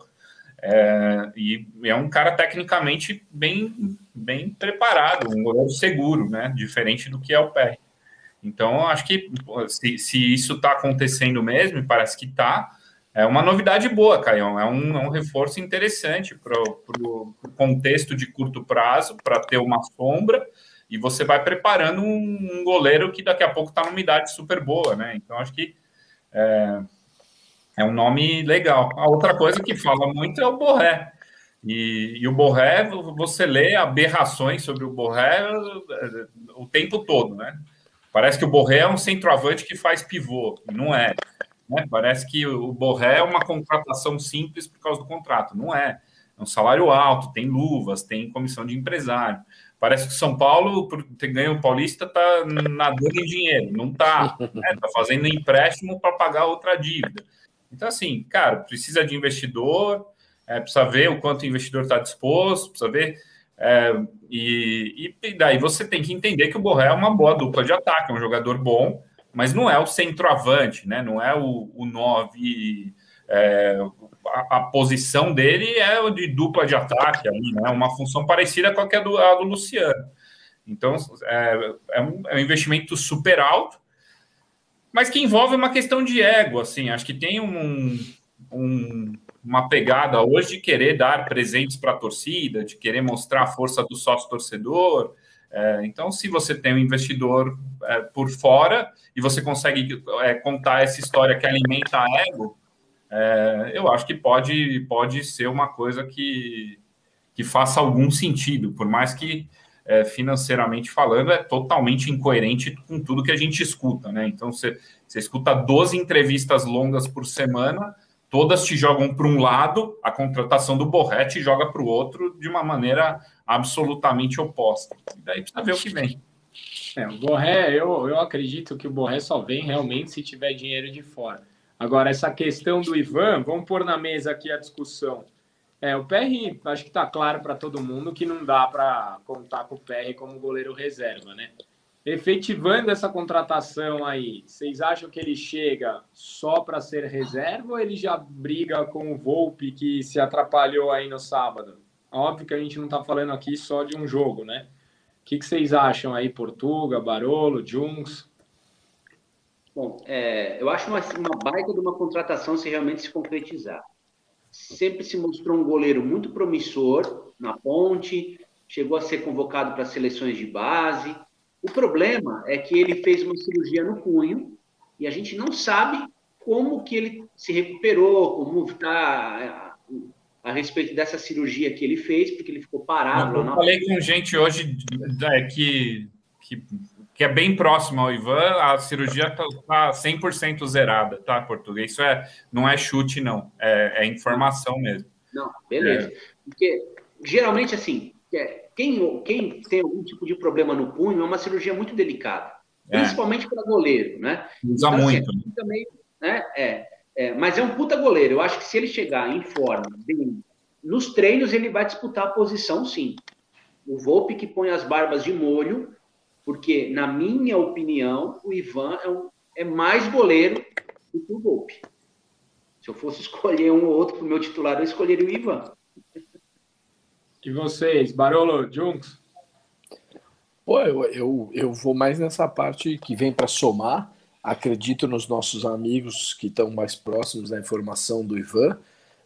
É, e é um cara tecnicamente bem, bem preparado, um goleiro seguro, né? Diferente do que é o pé. Então, acho que se, se isso está acontecendo mesmo, e parece que está, é uma novidade boa, Caião. É um, é um reforço interessante para o contexto de curto prazo, para ter uma sombra, e você vai preparando um, um goleiro que daqui a pouco está numa idade super boa, né? Então, acho que é, é, um nome legal. A outra coisa que fala muito é o Borré. E, e o Borré, você lê aberrações sobre o Borré é, o tempo todo, né? Parece que o Borré é um centroavante que faz pivô. Não é. Né? Parece que o Borré é uma contratação simples por causa do contrato. Não é. É um salário alto, tem luvas, tem comissão de empresário. Parece que São Paulo, por ter ganho o Paulista, está nadando em dinheiro. Não está. Está né? Tá fazendo empréstimo para pagar outra dívida. Então, assim, cara, precisa de investidor, é, precisa ver o quanto o investidor está disposto, precisa ver. É, e, e, daí você tem que entender que o Borré é uma boa dupla de ataque, é um jogador bom, mas não é o centroavante, né? Não é o, o nove. É, a, a, posição dele é de dupla de ataque ali, né? Uma função parecida com a é do, a do Luciano. Então é, é, um, é um investimento super alto, mas que envolve uma questão de ego, assim. Acho que tem um, um uma pegada hoje de querer dar presentes para a torcida, de querer mostrar a força do sócio torcedor. É, então, se você tem um investidor é, por fora e você consegue é, contar essa história que alimenta a ego, é, eu acho que pode, pode ser uma coisa que, que faça algum sentido, por mais que é, financeiramente falando é totalmente incoerente com tudo que a gente escuta, né? Então você, escuta 12 entrevistas longas por semana, todas te jogam para um lado, a contratação do Borré te joga para o outro de uma maneira absolutamente oposta. E daí precisa ver o que vem. É, o Borré, eu, eu acredito que o Borré só vem realmente se tiver dinheiro de fora. Agora, essa questão do Ivan, vamos pôr na mesa aqui a discussão. É, o PR, acho que está claro para todo mundo que não dá para contar com o PR como goleiro reserva, né? Efetivando essa contratação aí, vocês acham que ele chega só para ser reserva ou ele já briga com o Volpe que se atrapalhou aí no sábado? Óbvio que a gente não está falando aqui só de um jogo, né? O que, que vocês acham aí, Portuga, Barolo, Jungs? Bom, é, eu acho uma, uma baita de uma contratação se realmente se concretizar. Sempre se mostrou um goleiro muito promissor na ponte, chegou a ser convocado para seleções de base. O problema é que ele fez uma cirurgia no punho e a gente não sabe como que ele se recuperou, como está a, a respeito dessa cirurgia que ele fez, porque ele ficou parado. Eu falei com gente hoje é, que, que que é bem próximo ao Ivan, a cirurgia está tá 100% tá zerada, tá, português? Isso é, não é chute, não, é, é informação mesmo. Não, beleza. É. Porque, geralmente, assim, é, quem, quem tem algum tipo de problema no punho é uma cirurgia muito delicada, é. principalmente para goleiro, né? Usa então, muito. Assim, também, né, é, é, mas é um puta goleiro. Eu acho que se ele chegar em forma, bem, nos treinos, ele vai disputar a posição, sim. O Volpe que põe as barbas de molho porque, na minha opinião, o Ivan é, um, é mais goleiro do que o Volpe. Se eu fosse escolher um ou outro para o meu titular, eu escolheria o Ivan. E vocês, Barolo, Junks? Pô, eu, eu, eu vou mais nessa parte que vem para somar. Acredito nos nossos amigos que estão mais próximos da informação do Ivan.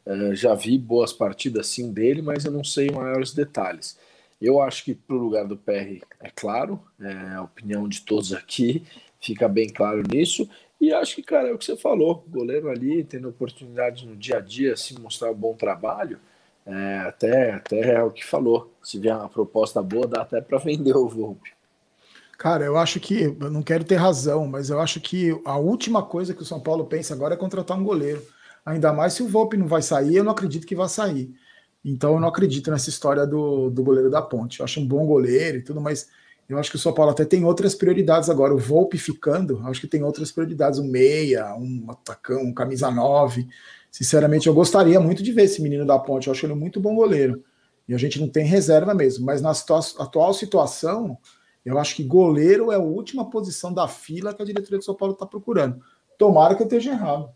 Uh, já vi boas partidas sim dele, mas eu não sei maiores detalhes. Eu acho que para o lugar do PR, é claro, é a opinião de todos aqui, fica bem claro nisso. E acho que, cara, é o que você falou, goleiro ali tendo oportunidade no dia a dia, assim, mostrar um bom trabalho, é, até, até é o que falou. Se vier uma proposta boa, dá até para vender o Volpe. Cara, eu acho que, eu não quero ter razão, mas eu acho que a última coisa que o São Paulo pensa agora é contratar um goleiro. Ainda mais se o Volpe não vai sair, eu não acredito que vai sair. Então eu não acredito nessa história do, do goleiro da ponte. Eu acho um bom goleiro e tudo, mas eu acho que o São Paulo até tem outras prioridades agora. O Volpe ficando, acho que tem outras prioridades. Um meia, um atacão, um camisa 9. Sinceramente, eu gostaria muito de ver esse menino da ponte. Eu acho ele muito bom goleiro. E a gente não tem reserva mesmo. Mas na atual situação, eu acho que goleiro é a última posição da fila que a diretoria do São Paulo está procurando. Tomara que eu esteja errado.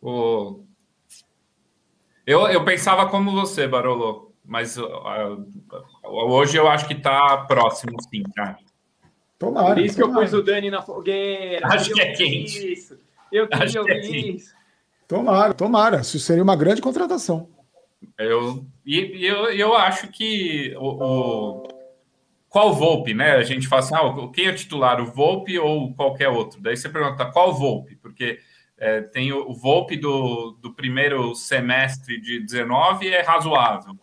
O eu, eu pensava como você, Barolo, mas uh, hoje eu acho que está próximo, sim, tá? Tomara. Por isso que eu pus o Dani na fogueira. Acho que é quente. Isso. Eu ouvir que é isso. Tomara, tomara. Isso seria uma grande contratação. Eu, e eu, eu acho que o, o, qual Volpe, né? A gente fala assim, ah, quem é o titular, o Volpe ou qualquer outro? Daí você pergunta qual Volpe, porque é, tem o, o Volpe do, do primeiro semestre de 19 é razoável.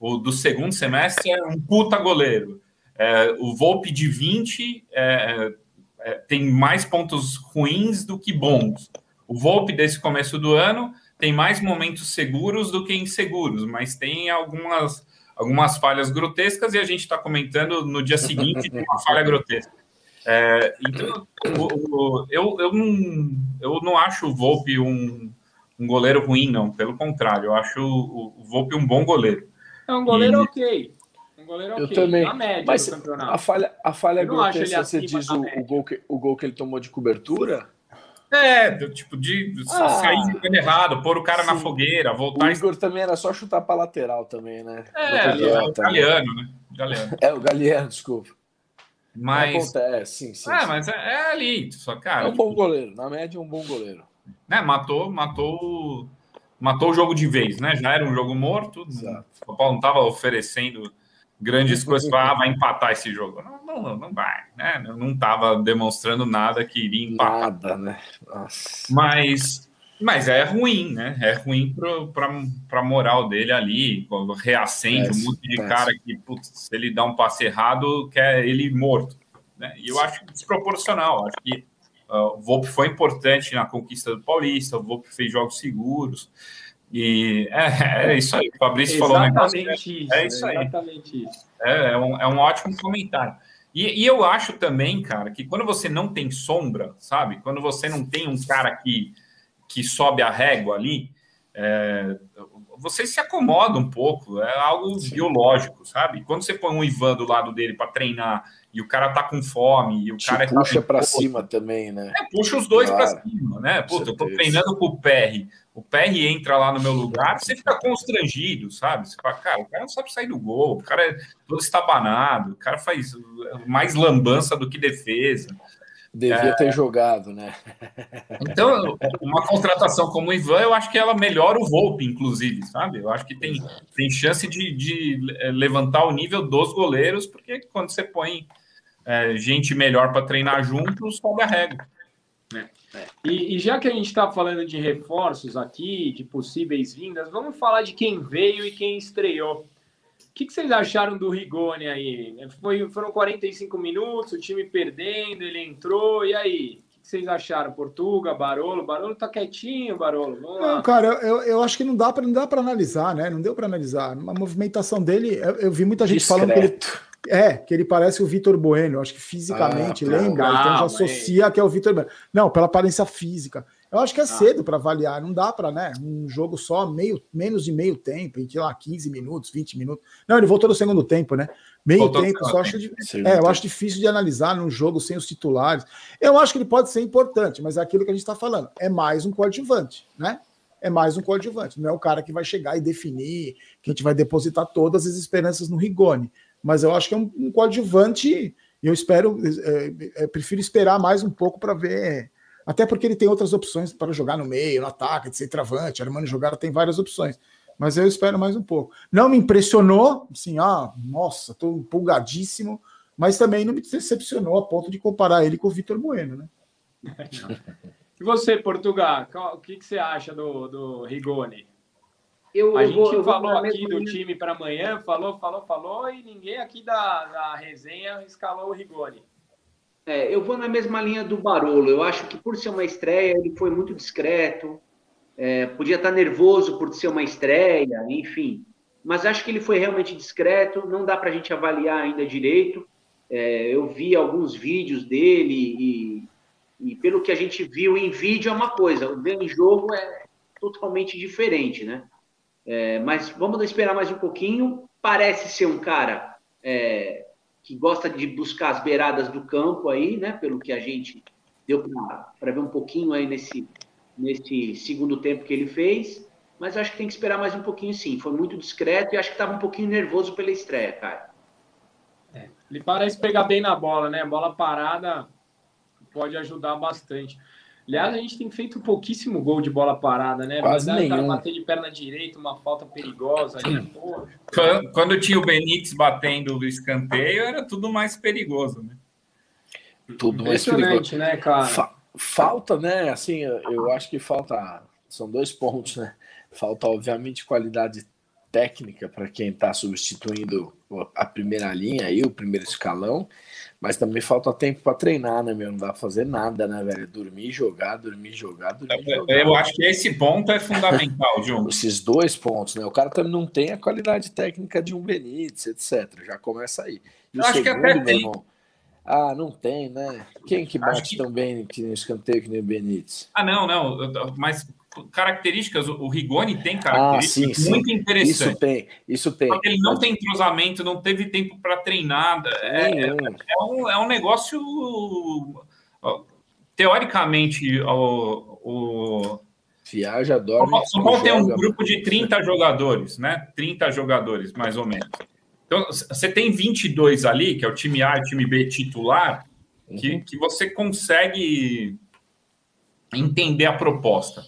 O do segundo semestre é um puta goleiro. É, o Volpe de 20 é, é, tem mais pontos ruins do que bons. O Volpe desse começo do ano tem mais momentos seguros do que inseguros, mas tem algumas, algumas falhas grotescas e a gente está comentando no dia seguinte uma falha grotesca. É, então, o, o, eu, eu, não, eu não acho o Volpe um, um goleiro ruim, não. Pelo contrário, eu acho o, o Volpe um bom goleiro. É um goleiro e... ok. Um goleiro eu também. Na média Mas do campeonato. A falha, a falha é grotesca, você diz o, o, gol que, o gol que ele tomou de cobertura? É, tipo, de ah, sair jogando errado, pôr o cara sim. na fogueira, voltar. O Igor também era só chutar para lateral também, né? É, é o Galeano, né? Galeano. É, o Galeano, desculpa. Mas. Acontece, sim, sim. É, sim. mas é, é, ali, só, cara. É um bom goleiro, na média, é um bom goleiro. Né, matou, matou, matou o jogo de vez, né? Já era um jogo morto. Exato. O Paulo não estava oferecendo grandes coisas, ah, vai empatar esse jogo. Não, não, não vai, né? Não estava demonstrando nada que iria empatar. Nada, né? Nossa. Mas, mas é ruim, né? É ruim para a moral dele ali, quando reacende um monte de cara que, putz, se ele dá um passe errado, quer ele morto. Né? E eu acho desproporcional. Acho que uh, o Volpe foi importante na conquista do Paulista, o Volpe fez jogos seguros. E é, é isso aí. O Fabrício falou um negócio. É, isso, é isso aí. Exatamente isso. É, é, um, é um ótimo comentário. E, e, eu acho também, cara, que quando você não tem sombra, sabe? Quando você não tem um cara que, que sobe a régua ali, é, você se acomoda um pouco, é algo Sim. biológico, sabe? Quando você põe um Ivan do lado dele para treinar e o cara tá com fome, e o Te cara puxa tá para cima também, né? É, puxa os dois claro. para cima, né? Puta, eu tô treinando com o PR, o PR entra lá no meu lugar, você fica constrangido, sabe? Você fala, cara, o cara não sabe sair do gol, o cara é todo estabanado, o cara faz mais lambança do que defesa. Devia é... ter jogado, né? Então, uma contratação como o Ivan, eu acho que ela melhora o Volpe, inclusive, sabe? Eu acho que tem, tem chance de, de levantar o nível dos goleiros, porque quando você põe é, gente melhor para treinar juntos, sobe a régua. É. E, e, já que a gente está falando de reforços aqui, de possíveis vindas, vamos falar de quem veio e quem estreou. O que, que vocês acharam do Rigoni aí? Foi, foram 45 minutos, o time perdendo, ele entrou, e aí? O que vocês acharam? Portuga, Barolo? Barolo tá quietinho, Barolo. Vamos não, lá. cara, eu, eu acho que não dá para não dá para analisar, né? Não deu para analisar. A movimentação dele, eu, eu vi muita gente Discreto. falando que ele é, que ele parece o Vitor Bueno, acho que fisicamente, ah, lembra? Não, então já associa que é o Vitor Bueno. Não, pela aparência física. Eu acho que é ah. cedo para avaliar, não dá para, né? Um jogo só, meio, menos de meio tempo, em lá 15 minutos, 20 minutos. Não, ele voltou no segundo tempo, né? Meio voltou tempo, só acho, é, eu acho difícil de analisar num jogo sem os titulares. Eu acho que ele pode ser importante, mas é aquilo que a gente está falando, é mais um coadjuvante, né? É mais um coadjuvante, não é o cara que vai chegar e definir, que a gente vai depositar todas as esperanças no Rigoni mas eu acho que é um, um coadjuvante e eu espero, é, é, prefiro esperar mais um pouco para ver, até porque ele tem outras opções para jogar no meio, no ataque, de ser travante, Armando jogar tem várias opções, mas eu espero mais um pouco. Não me impressionou, assim, ah, nossa, estou empolgadíssimo, mas também não me decepcionou a ponto de comparar ele com o Vitor Bueno, né? E você, Portugal, o que, que você acha do, do Rigoni? Eu, a gente vou, falou aqui do time para amanhã, falou, falou, falou, e ninguém aqui da, da resenha escalou o Rigoni. É, eu vou na mesma linha do Barolo. Eu acho que por ser uma estreia, ele foi muito discreto. É, podia estar nervoso por ser uma estreia, enfim. Mas acho que ele foi realmente discreto. Não dá para a gente avaliar ainda direito. É, eu vi alguns vídeos dele e, e, pelo que a gente viu em vídeo é uma coisa, ver em jogo é totalmente diferente, né? É, mas vamos esperar mais um pouquinho. Parece ser um cara é, que gosta de buscar as beiradas do campo aí, né? Pelo que a gente deu para ver um pouquinho aí nesse, nesse segundo tempo que ele fez. Mas acho que tem que esperar mais um pouquinho, sim. Foi muito discreto e acho que estava um pouquinho nervoso pela estreia, cara. É, ele parece pegar bem na bola, né? Bola parada pode ajudar bastante. Aliás, a gente tem feito pouquíssimo gol de bola parada, né? Quase Mas, nenhum. bater de perna direita, uma falta perigosa. Ali, quando, quando tinha o Benítez batendo o escanteio, era tudo mais perigoso, né? Tudo mais perigoso. né, cara? Fa falta, né? Assim, eu acho que falta. São dois pontos, né? Falta, obviamente, qualidade técnica para quem está substituindo a primeira linha e o primeiro escalão. Mas também falta tempo para treinar, né, meu? Não dá pra fazer nada, né, velho? Dormir, jogar, dormir, jogar, dormir, eu, jogar. Eu acho que esse ponto é fundamental, João. Esses dois pontos, né? O cara também não tem a qualidade técnica de um Benítez, etc. Já começa aí. E eu acho segundo, que até tem. Irmão, ah, não tem, né? Quem que bate que... tão bem que nem escanteio que nem o Benítez? Ah, não, não. Mas características, o Rigoni tem características ah, sim, muito sim. interessantes. Isso tem, isso tem. Porque ele não tem entrosamento, não teve tempo para treinar. É, é, é, um, é um negócio. Teoricamente, o. o Viaja, dorme. São Paulo tem um grupo de 30 jogadores, né? 30 jogadores, mais ou menos. Então, você tem 22 ali, que é o time A e o time B titular, que, uhum. que você consegue entender a proposta.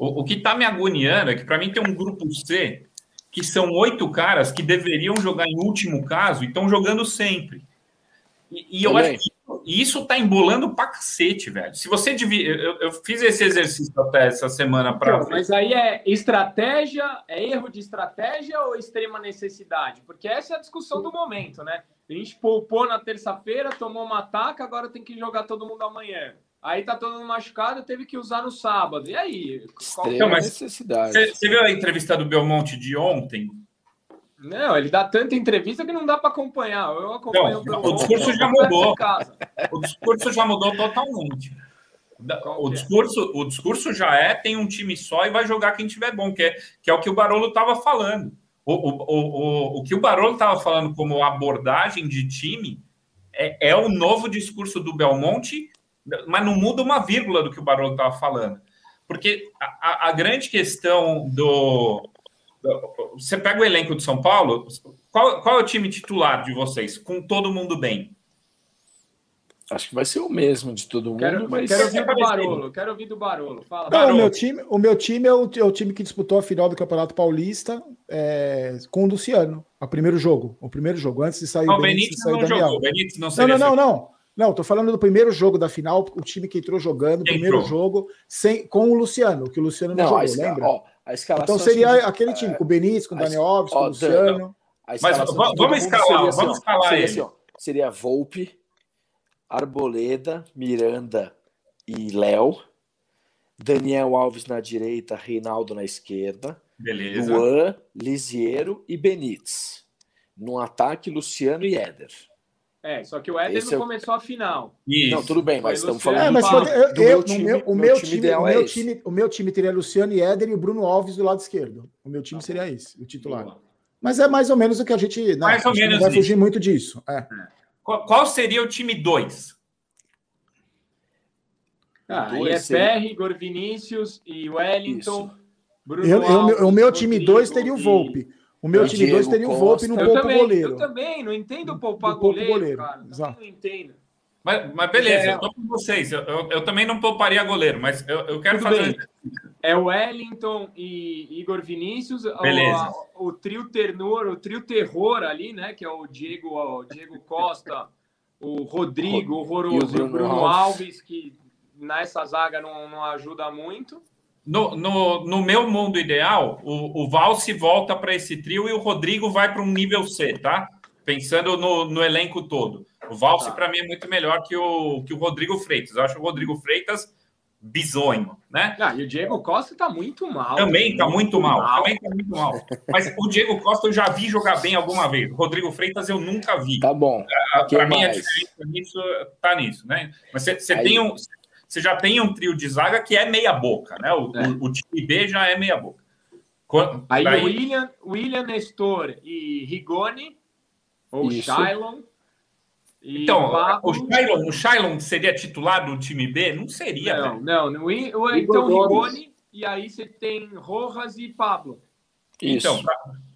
O, o que está me agoniando é que, para mim, tem um grupo C que são oito caras que deveriam jogar em último caso e estão jogando sempre. E, e eu acho que isso tá embolando pra cacete, velho. Se você divide. Eu, eu, fiz esse exercício até essa semana para. Mas aí é estratégia, é erro de estratégia ou extrema necessidade? Porque essa é a discussão do momento, né? A gente poupou na terça-feira, tomou uma ataca, agora tem que jogar todo mundo amanhã. Aí tá todo mundo machucado, teve que usar no sábado. E aí? Qual é a necessidade? Você, viu a entrevista do Belmonte de ontem? Não, ele dá tanta entrevista que não dá para acompanhar. Eu acompanho não, o, discurso já mudou. O discurso já mudou totalmente. O é? discurso, o discurso já é tem um time só e vai jogar quem tiver bom, que é, que é o que o Barolo estava falando. O, o, o, o que o Barolo estava falando como abordagem de time é, é o novo discurso do Belmonte, mas não muda uma vírgula do que o Barolo estava falando. Porque a, a grande questão do, você pega o elenco de São Paulo, qual, qual é o time titular de vocês? Com todo mundo bem? Acho que vai ser o mesmo de todo mundo, quero, mas... Quero ouvir do Barolo, quero ouvir do Barolo. Fala, Não, Barolo. O, meu time, o meu time é o, é o, time que disputou a final do Campeonato Paulista é, com o Luciano, o primeiro jogo, o primeiro jogo, antes de sair não, o Benítez. não Daniel. jogou, Benítez não Não, não, não, não. Não, tô falando do primeiro jogo da final, o time que entrou jogando, o primeiro entrou. jogo, sem, com o Luciano, que o Luciano não, não jogou, lembra? Ó, a escalação então seria aquele time, com o Benítez, com o Daniel Alves, com o Luciano. Mas vamos escalar, seria, assim, vamos escalar seria, assim, ó, seria Volpe, Arboleda, Miranda e Léo. Daniel Alves na direita, Reinaldo na esquerda. Beleza. Luan, Lisiero e Benítez. No ataque, Luciano e Éder. É, só que o Éder Esse não é... começou a final. Isso. Não, tudo bem, mas estamos falando é, mas do, eu, do meu time. O meu time, o meu, é time, o meu time teria Luciano e Éder e o Bruno Alves do lado esquerdo. O meu time seria esse, o titular. Mas é mais ou menos o que a gente. Né, mais ou menos. Não vai fugir muito disso. É. Qual, qual, seria o time 2? Ah, aí é PR, Igor Vinícius e Wellington. Isso. Bruno eu, Alves, o meu time 2 teria o Volpe. O meu time 2 teria o Volpe no pouco goleiro. Eu também, não entendo poupar goleiro, goleiro, cara. Exato. Não entendo. Mas, mas beleza, é, eu tô com vocês. Eu, eu, eu, também não pouparia goleiro, mas eu, eu quero fazer. Bem. É o Wellington e Igor Vinícius, beleza. O, o, trio ternor, o trio terror ali, né? Que é o Diego, o Diego Costa, o Rodrigo, o Horroroso e o Bruno, Bruno Alves, que nessa zaga não, não ajuda muito. No, no, no, meu mundo ideal, o, o Valse volta para esse trio e o Rodrigo vai para um nível C, tá? Pensando no, no elenco todo. O Valse, tá. para mim, é muito melhor que o, que o Rodrigo Freitas. Eu acho o Rodrigo Freitas bizonho, né? Ah, e o Diego Costa está muito mal. Também está muito, muito, mal. mal. Também está muito mal. Mas o Diego Costa eu já vi jogar bem alguma vez. O Rodrigo Freitas eu nunca vi. Tá bom. Para mim, a diferença nisso tá nisso, né? Mas você tem um você já tem um trio de zaga que é meia boca, né? O, é. o, o time B já é meia boca. Aí Daí... William, William Nestor e Rigoni, ou Isso. Shailon. Então, o Shailon, o Shailon seria titular do time B? Não seria. Não, não. não. Então, Rigoni, e aí você tem Rojas e Pablo. Isso. Então,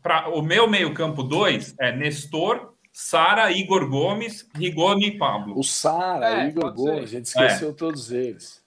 para o meu meio-campo 2 é Nestor, Sara, Igor Gomes, Rigoni e Pablo. O Sara, é, Igor Gomes, a gente esqueceu é. todos eles.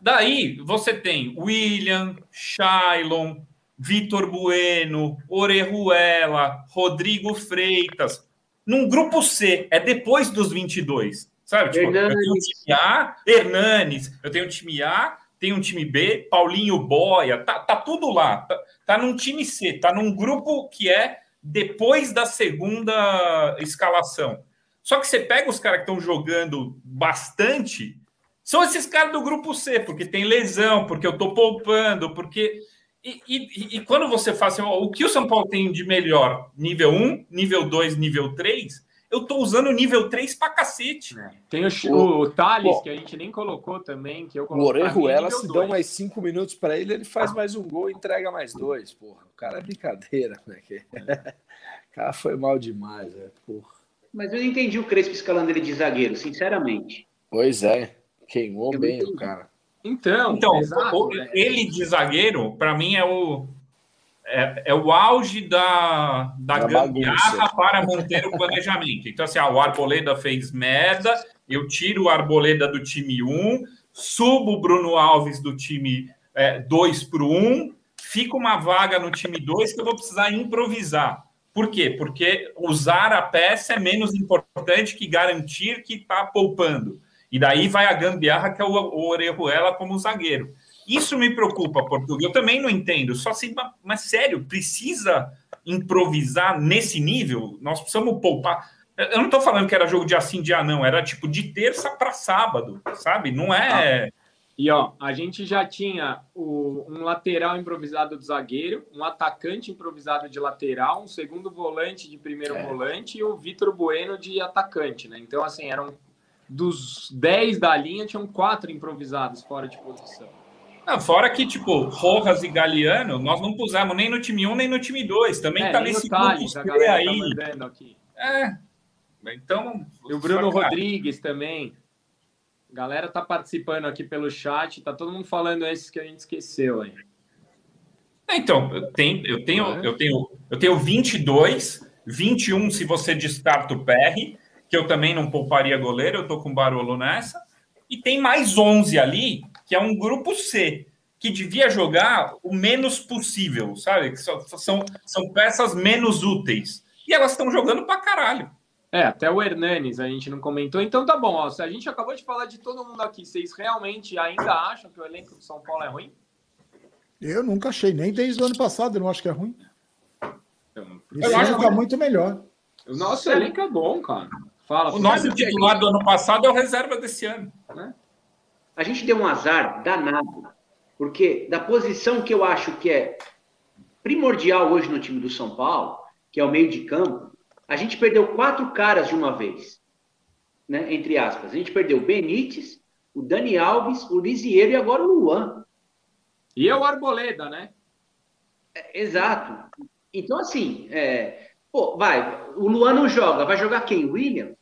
Daí você tem William, Shailon, Vitor Bueno, Orejuela, Rodrigo Freitas. Num grupo C, é depois dos 22. Sabe? Tipo, eu tenho um time A, Hernanes, eu tenho um time A, tenho um time B, Paulinho Boia, tá, tá tudo lá. Tá, tá num time C, tá num grupo que é depois da segunda escalação. Só que você pega os caras que estão jogando bastante, são esses caras do grupo C, porque tem lesão, porque eu estou poupando, porque. E, e, e, quando você faz assim, o que o São Paulo tem de melhor? Nível 1, nível 2, nível 3, eu estou usando o nível 3 para cacete. É. Tem o, o, o Thales, que a gente nem colocou também, que eu coloquei. O Orejuela, se dão mais 5 minutos para ele, ele faz mais um gol e entrega mais dois, porra. O cara é brincadeira, né? O cara foi mal demais, né? Porra. Mas eu não entendi o Crespo escalando ele de zagueiro, sinceramente. Pois é, queimou eu bem o cara. Então, então exato, né? ele de zagueiro, para mim, é o, é, é, o auge da, da, da gambiarra para manter o planejamento. Então, assim, ah, o Arboleda fez merda, eu tiro o Arboleda do time 1, subo o Bruno Alves do time 2 é, para o 1, fica uma vaga no time 2 que eu vou precisar improvisar. Por quê? Porque usar a peça é menos importante que garantir que está poupando. E daí vai a gambiarra, que é o, o Orejuela como zagueiro. Isso me preocupa, Portugal. Eu também não entendo. Só assim, mas, mas sério, precisa improvisar nesse nível? Nós precisamos poupar. Eu não estou falando que era jogo de assim, dia não. Era tipo de terça para sábado, sabe? Não é. Ah e ó, a gente já tinha o, um lateral improvisado do zagueiro, um atacante improvisado de lateral, um segundo volante de primeiro é. volante e o Vitor Bueno de atacante, né? Então, assim, eram dos 10 da linha, tinham quatro improvisados fora de posição. Não, fora que, tipo, Rojas e Galeano, nós não pusemos nem no time 1 nem no time 2. Também é, tá nesse Thales, a galera tá aí. Tá aqui. É. Então. E o Bruno Rodrigues também galera tá participando aqui pelo chat, tá todo mundo falando esses que a gente esqueceu aí. É, então, eu tenho, eu tenho, é. eu tenho, eu tenho 22, 21 se você descarta o PR, que eu também não pouparia goleiro, eu tô com Barolo nessa, e tem mais 11 ali, que é um grupo C, que devia jogar o menos possível, sabe? Que são, são, são peças menos úteis. E elas estão jogando pra caralho. É, até o Hernanes a gente não comentou. Então tá bom, ó, se a gente acabou de falar de todo mundo aqui, vocês realmente ainda acham que o elenco do São Paulo é ruim? Eu nunca achei, nem desde o ano passado eu não acho que é ruim. Eu, eu acho que é muito melhor. O nosso elenco é bom, cara. Fala. O nosso titular do ano passado é o reserva desse ano. Né? A gente deu um azar danado, porque da posição que eu acho que é primordial hoje no time do São Paulo, que é o meio de campo, a gente perdeu quatro caras de uma vez, né? Entre aspas. A gente perdeu o Benítez, o Dani Alves, o Lisieiro e agora o Luan. E é o Arboleda, né? É, exato. Então, assim, é, pô, vai, o Luan não joga, vai jogar quem? William?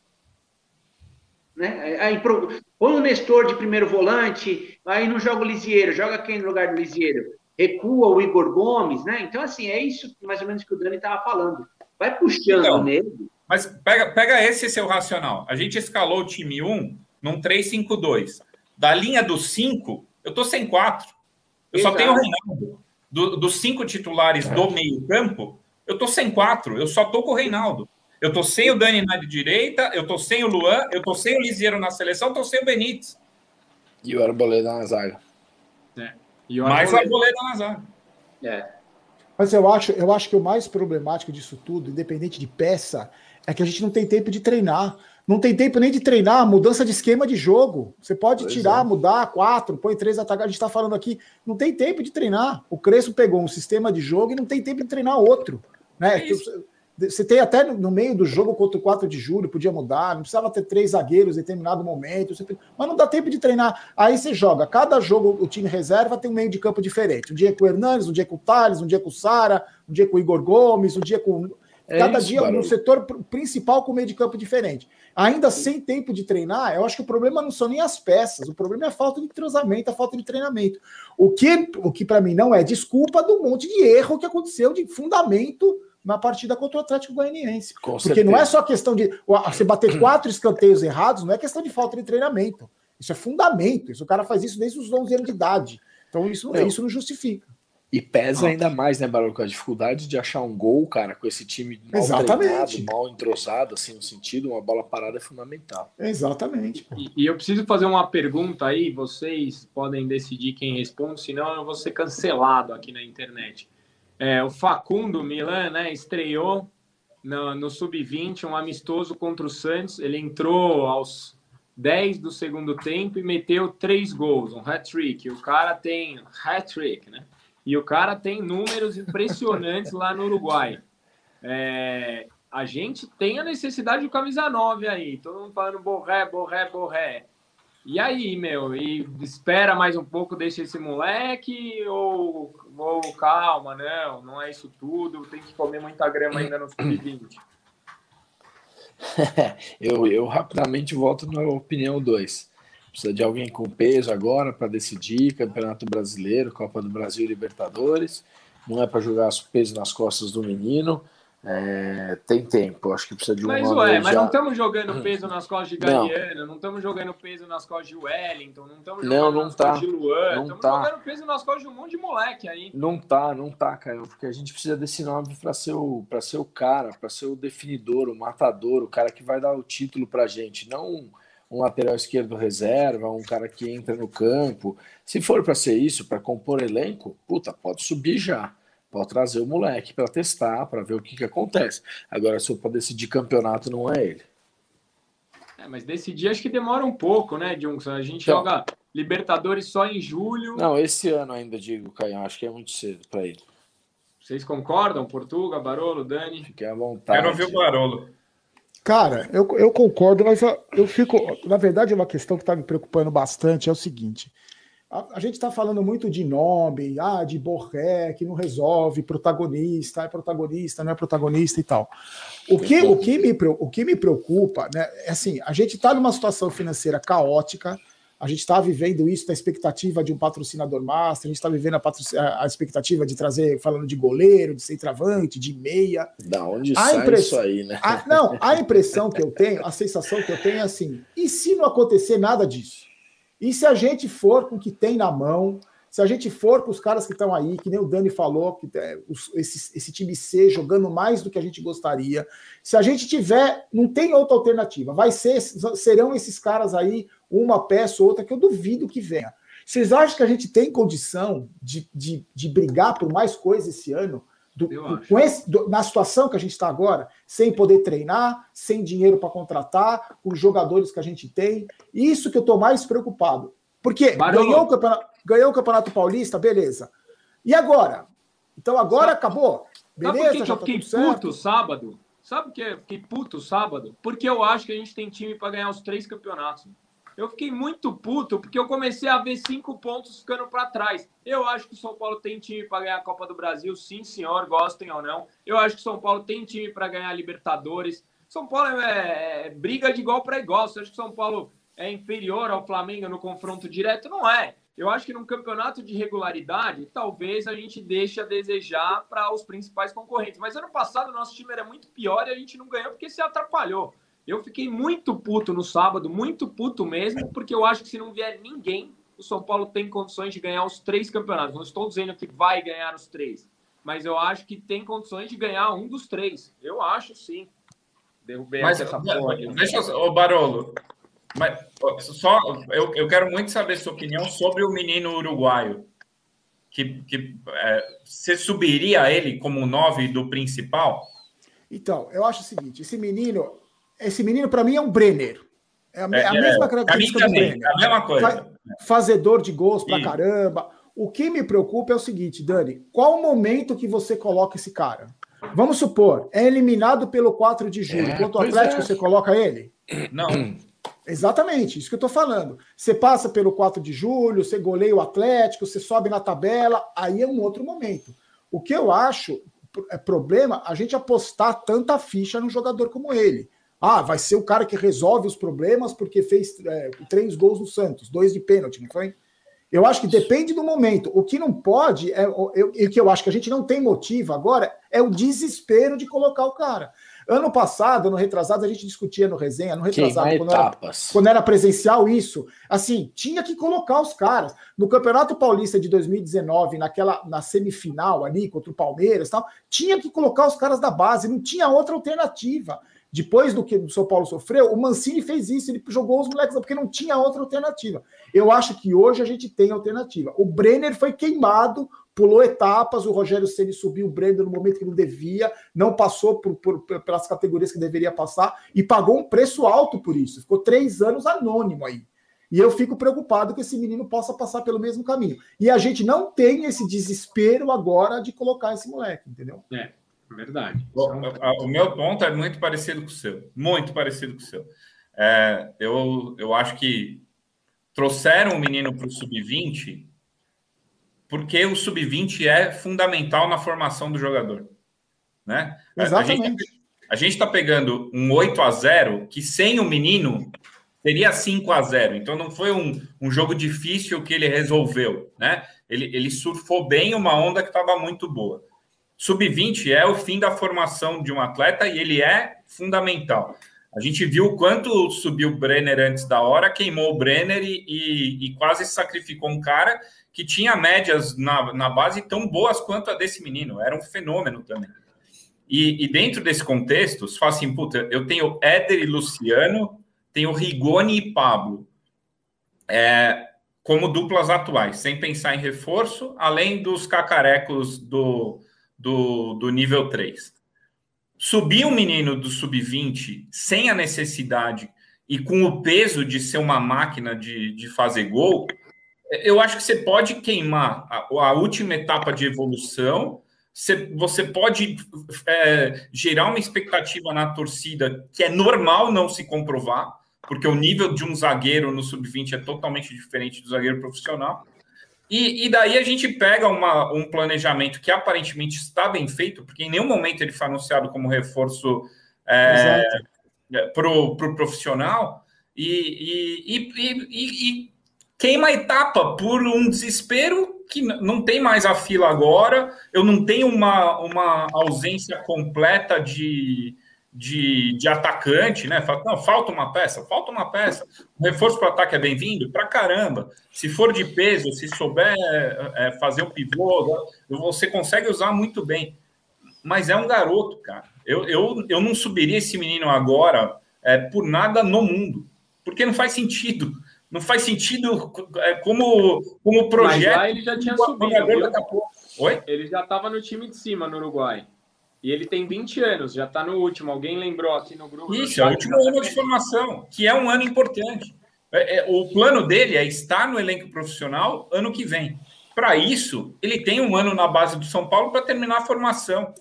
Né? Aí, põe o Nestor de primeiro volante, aí não joga o Lisieiro, joga quem no lugar do Lisieiro? Recua o Igor Gomes, né? Então, assim, é isso mais ou menos que o Dani estava falando. Vai puxando então, nele. Mas pega, pega esse seu racional. A gente escalou o time 1 num 3-5-2. Da linha dos 5, eu tô sem 4. Eu Exato. só tenho o Reinaldo. Do, dos cinco titulares do meio-campo, eu tô sem 4. Eu só tô com o Reinaldo. Eu tô sem o Dani na direita, eu tô sem o Luan, eu tô sem o Lisieiro na seleção, eu tô sem o Benítez. E o Arboleda na zaga. É. E o Mais o Arboleda na zaga. É. Mas eu acho, eu acho que o mais problemático disso tudo, independente de peça, é que a gente não tem tempo de treinar. Não tem tempo nem de treinar mudança de esquema de jogo. Você pode pois tirar, é. mudar quatro, põe três atacantes. A gente está falando aqui, não tem tempo de treinar. O Crespo pegou um sistema de jogo e não tem tempo de treinar outro. Né? É você tem até no meio do jogo contra o 4 de julho, podia mudar, não precisava ter três zagueiros em determinado momento, mas não dá tempo de treinar. Aí você joga, cada jogo o time reserva tem um meio de campo diferente. Um dia com o Hernandes, um dia com o Thales, um dia com o Sara, um dia com o Igor Gomes, um dia com. É cada isso, dia barulho. um setor principal com meio de campo diferente. Ainda sem tempo de treinar, eu acho que o problema não são nem as peças, o problema é a falta de entrosamento, a falta de treinamento. O que, o que para mim não é desculpa do monte de erro que aconteceu de fundamento na partida contra o Atlético Goianiense. Com Porque certeza. não é só questão de você bater quatro escanteios errados, não é questão de falta de treinamento. Isso é fundamento. Isso, o cara faz isso desde os 11 anos de idade. Então isso não, isso não justifica. E pesa ainda mais, né, Barulho, com a dificuldade de achar um gol, cara, com esse time mal Exatamente. treinado, mal entrosado, assim, no sentido, uma bola parada é fundamental. Exatamente. E, e, eu preciso fazer uma pergunta aí, vocês podem decidir quem responde, senão eu vou ser cancelado aqui na internet. É, o Facundo Milan né, estreou no, no Sub-20, um amistoso contra o Santos. Ele entrou aos 10 do segundo tempo e meteu três gols, um hat-trick. O cara tem hat-trick, né? E o cara tem números impressionantes lá no Uruguai. É, a gente tem a necessidade de camisa 9 aí. Todo mundo falando borré, borré, borré. E aí, meu? E espera mais um pouco, deixa esse moleque ou vou, calma, não, não é isso tudo, tem que comer muita grama ainda no sub-20. eu, eu rapidamente volto na opinião 2. Precisa de alguém com peso agora para decidir Campeonato Brasileiro, Copa do Brasil Libertadores. Não é para jogar peso nas costas do menino. É, tem tempo, acho que precisa de um Mas, ué, mas já... não estamos jogando peso nas costas de Galeano, não estamos jogando peso nas costas de Wellington, não estamos jogando não, não nas tá. costas de Luan, não estamos tá. jogando peso nas costas de um monte de moleque aí. Não tá, não tá, Caio, porque a gente precisa desse nome para ser o para ser o cara, para ser o definidor, o matador, o cara que vai dar o título pra gente, não um, um lateral esquerdo reserva, um cara que entra no campo. Se for para ser isso, para compor elenco, puta, pode subir já. Pode trazer o moleque para testar, para ver o que, que acontece. Agora, se eu para decidir campeonato, não é ele. É, mas decidir acho que demora um pouco, né, Junction? A gente então, joga Libertadores só em julho. Não, esse ano ainda digo, Caio, acho que é muito cedo para ele. Vocês concordam? Portuga, Barolo, Dani? Fiquem à vontade. Quero ouvir o Barolo. Cara, eu, eu concordo, mas eu, eu fico. Na verdade, uma questão que está me preocupando bastante é o seguinte: a, a gente está falando muito de nome, ah, de Borré, que não resolve, protagonista, é protagonista, não é protagonista e tal. O que, o que, me, o que me preocupa, né, é assim, a gente está numa situação financeira caótica, a gente está vivendo isso na expectativa de um patrocinador master, a gente está vivendo a, a, expectativa de trazer, falando de goleiro, de centroavante, de meia. Da onde a sai isso aí, né? A, não, a impressão que eu tenho, a sensação que eu tenho é assim: e se não acontecer nada disso? E se a gente for com o que tem na mão, se a gente for com os caras que estão aí, que nem o Dani falou, que é, os, esse, esse, time C jogando mais do que a gente gostaria, se a gente tiver, não tem outra alternativa, vai ser, serão esses caras aí, uma peça ou outra, que eu duvido que venha. Vocês acham que a gente tem condição de, de, de brigar por mais coisas esse ano? Do, com esse, do, na situação que a gente está agora, sem poder treinar, sem dinheiro para contratar, com os jogadores que a gente tem. Isso que eu estou mais preocupado. Porque ganhou o, campeonato, ganhou o Campeonato Paulista, beleza. E agora? Então agora Sabe, acabou. Beleza, Sabe por que, que eu tá fiquei puto sábado? Sabe por que eu fiquei puto sábado? Porque eu acho que a gente tem time para ganhar os três campeonatos. Eu fiquei muito puto porque eu comecei a ver cinco pontos ficando para trás. Eu acho que o São Paulo tem time para ganhar a Copa do Brasil, sim, senhor, gostem ou não. Eu acho que o São Paulo tem time para ganhar a Libertadores. São Paulo é, é, briga de igual para igual. Você acha que o São Paulo é inferior ao Flamengo no confronto direto? Não é. Eu acho que num campeonato de regularidade, talvez a gente deixe a desejar para os principais concorrentes. Mas ano passado o nosso time era muito pior e a gente não ganhou porque se atrapalhou. Eu fiquei muito puto no sábado, muito puto mesmo, porque eu acho que se não vier ninguém, o São Paulo tem condições de ganhar os três campeonatos. Não estou dizendo que vai ganhar os três, mas eu acho que tem condições de ganhar um dos três. Eu acho sim. Derrubei mas, essa porra. Deixa eu, ô Barolo, mas só eu, eu quero muito saber sua opinião sobre o menino uruguaio. Que, que é, você subiria ele como nove do principal? Então, eu acho o seguinte: esse menino, esse menino, para mim, é um Brenner. É a, é, a mesma é, característica do também, Brenner. É a mesma coisa. Fazedor de gols pra caramba. O que me preocupa é o seguinte, Dani: qual o momento que você coloca esse cara? Vamos supor, é eliminado pelo 4 de julho. É, Quanto Atlético é. você coloca ele? Não. Exatamente, isso que eu estou falando. Você passa pelo 4 de julho, você goleia o Atlético, você sobe na tabela, aí é um outro momento. O que eu acho é problema a gente apostar tanta ficha num jogador como ele. Ah, vai ser o cara que resolve os problemas porque fez é, três gols no Santos, dois de pênalti, não foi? Eu acho que depende do momento. O que não pode, é, o que eu acho que a gente não tem motivo agora, é o desespero de colocar o cara. Ano passado, ano retrasado, a gente discutia no resenha, no retrasado, quando era, quando era, presencial, isso. Assim, tinha que colocar os caras. No Campeonato Paulista de 2019, naquela na semifinal ali contra o Palmeiras tal, tinha que colocar os caras da base, não tinha outra alternativa. Depois do que o São Paulo sofreu, o Mancini fez isso, ele jogou os moleques, porque não tinha outra alternativa. Eu acho que hoje a gente tem alternativa. O Brenner foi queimado, pulou etapas, o Rogério Ceni subiu o Brenner no momento que não devia, não passou por, por, pelas categorias que deveria passar e pagou um preço alto por isso. Ficou três anos anônimo aí. E eu fico preocupado que esse menino possa passar pelo mesmo caminho. E a gente não tem esse desespero agora de colocar esse moleque, entendeu? É. Verdade. O, o, meu ponto é muito parecido com o seu. Muito parecido com o seu. É, eu, eu acho que trouxeram o menino para o sub-20 porque o sub-20 é fundamental na formação do jogador. Né? Exatamente. A gente está pegando um 8 a 0 que sem o menino seria 5 a 0 Então não foi um, um jogo difícil que ele resolveu. Né? Ele, ele surfou bem uma onda que estava muito boa. Sub-20 é o fim da formação de um atleta e ele é fundamental. A gente viu o quanto subiu o Brenner antes da hora, queimou o Brenner e, e, e quase sacrificou um cara que tinha médias na, na base tão boas quanto a desse menino. Era um fenômeno também. E, e dentro desse contexto, se fala assim, puta, eu tenho Éder e Luciano, tenho Rigoni e Pablo. É, como duplas atuais, sem pensar em reforço, além dos cacarecos do, do, do nível 3. Subir um menino do sub-20 sem a necessidade e com o peso de ser uma máquina de, de fazer gol, eu acho que você pode queimar a, a última etapa de evolução. Você, você pode é, gerar uma expectativa na torcida que é normal não se comprovar, porque o nível de um zagueiro no sub-20 é totalmente diferente do zagueiro profissional. E, e daí a gente pega uma, um planejamento que aparentemente está bem feito, porque em nenhum momento ele foi anunciado como reforço é, para o pro profissional, e, e, e, queima a etapa por um desespero que não tem mais a fila agora, eu não tenho uma, uma ausência completa de, de, de atacante, né? Não, falta uma peça, falta uma peça. O reforço para o ataque é bem-vindo? Para caramba. Se for de peso, se souber é, fazer o pivô, você consegue usar muito bem. Mas é um garoto, cara. Eu, eu, eu não subiria esse menino agora é, por nada no mundo, porque não faz sentido não faz sentido é, como, como projeto. Mas lá ele já tinha subido. Oi? Ele já estava no time de cima no Uruguai. E ele tem 20 anos, já está no último. Alguém lembrou aqui no grupo? Isso, é o último ano de formação, que é um ano importante. É, é, o plano dele é estar no elenco profissional ano que vem. Para isso, ele tem um ano na base do São Paulo para terminar a formação.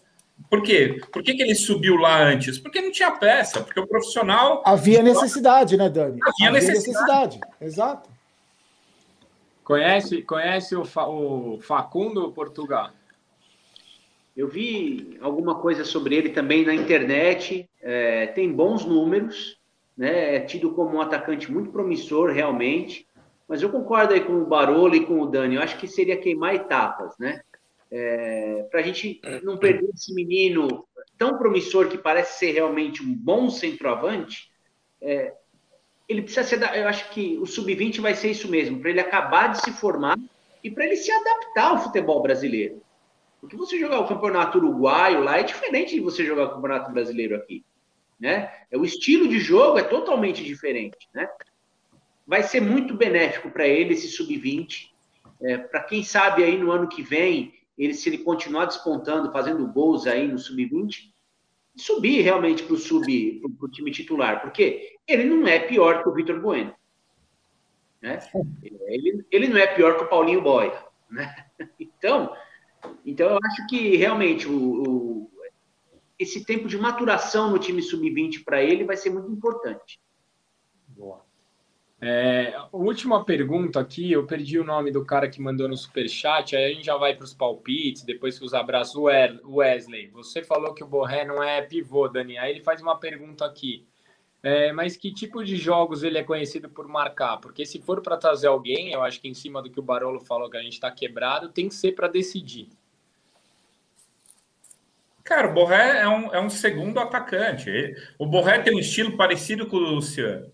Por quê? Por que, que ele subiu lá antes? Porque não tinha peça, porque o profissional. Havia necessidade, né, Dani? Havia, Havia necessidade. necessidade. Exato. Conhece, conhece o, Fa, o Facundo Portugal? Eu vi alguma coisa sobre ele também na internet. É, tem bons números, né? É tido como um atacante muito promissor, realmente. Mas eu concordo aí com o Barolo e com o Dani. Eu acho que seria queimar etapas, né? É, para a gente não perder esse menino tão promissor que parece ser realmente um bom centroavante, é, ele precisa ser. Eu acho que o sub-20 vai ser isso mesmo, para ele acabar de se formar e para ele se adaptar ao futebol brasileiro. Porque você jogar o campeonato uruguaio lá é diferente de você jogar o campeonato brasileiro aqui. Né? É, o estilo de jogo é totalmente diferente. Né? Vai ser muito benéfico para ele esse sub-20. É, para quem sabe aí no ano que vem ele, se ele continuar despontando, fazendo gols aí no sub-20, subir realmente para o sub, pro, time titular, porque ele não é pior que o Vitor Bueno. Né? Ele, ele não é pior que o Paulinho Boia. Né? Então, então, eu acho que realmente o, o esse tempo de maturação no time sub-20 para ele vai ser muito importante. Boa. É, última pergunta aqui, eu perdi o nome do cara que mandou no superchat, aí a gente já vai para os palpites, depois que os abraços. Wesley, você falou que o Borré não é pivô, Dani, aí ele faz uma pergunta aqui. É, mas que tipo de jogos ele é conhecido por marcar? Porque se for para trazer alguém, eu acho que em cima do que o Barolo falou que a gente está quebrado, tem que ser para decidir. Cara, o Borré é um, é um segundo atacante. O Borré tem um estilo parecido com o Luciano.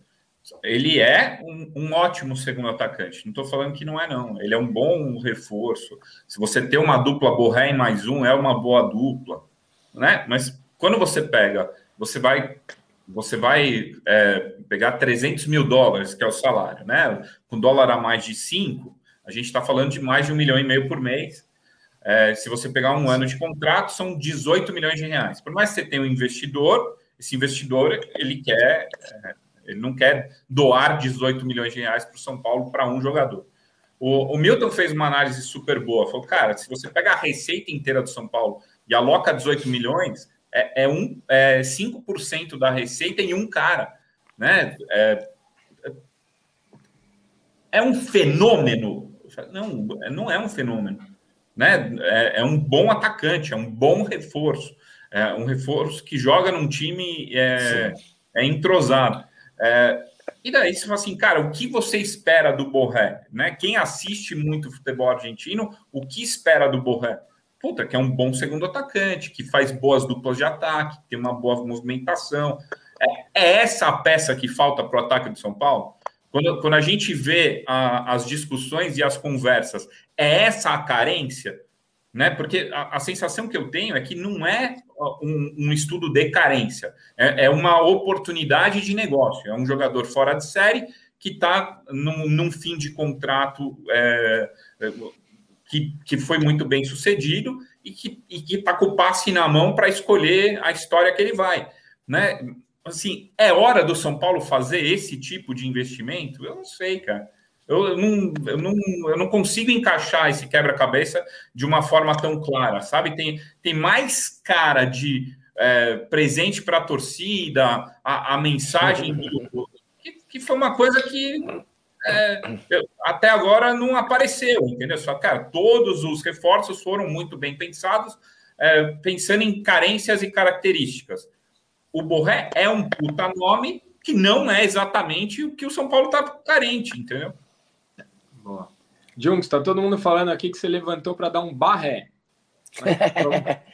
Ele é um, um, ótimo segundo atacante. Não estou falando que não é, não. Ele é um bom reforço. Se você tem uma dupla Borré em mais um, é uma boa dupla. Né? Mas quando você pega, você vai você vai é, pegar 300 mil dólares, que é o salário, né? Com dólar a mais de 5, a gente está falando de mais de um milhão e meio por mês. É, se você pegar um ano de contrato, são 18 milhões de reais. Por mais que você tenha um investidor, esse investidor ele quer é, ele não quer doar 18 milhões de reais para o São Paulo para um jogador. O, o, Milton fez uma análise super boa. Falou, cara, se você pega a receita inteira do São Paulo e aloca 18 milhões, é, é, um, é 5% da receita em um cara. Né? É, é um fenômeno. Não, não é um fenômeno. Né? É, é um bom atacante, é um bom reforço. É um reforço que joga num time é, é entrosado. É, e daí você fala assim, cara, o que você espera do Borré? Né? Quem assiste muito futebol argentino, o que espera do Borré? Puta, que é um bom segundo atacante, que faz boas duplas de ataque, tem uma boa movimentação. É, é essa a peça que falta para o ataque do São Paulo? Quando, quando a gente vê a, as discussões e as conversas, é essa a carência? Né? Porque a, a sensação que eu tenho é que não é um, um estudo de carência, é, é, uma oportunidade de negócio. É um jogador fora de série que está num, num, fim de contrato é, que, que foi muito bem sucedido e que está com o passe na mão para escolher a história que ele vai. Né? Assim, é hora do São Paulo fazer esse tipo de investimento? Eu não sei, cara. Eu não, eu não, eu não consigo encaixar esse quebra-cabeça de uma forma tão clara, sabe? Tem, tem mais cara de é, presente para a torcida, a, mensagem do, que, que foi uma coisa que é, até agora não apareceu, entendeu? Só, cara, todos os reforços foram muito bem pensados, é, pensando em carências e características. O Borré é um puta nome que não é exatamente o que o São Paulo está carente, entendeu? Boa. Jungs, está todo mundo falando aqui que você levantou para dar um barré.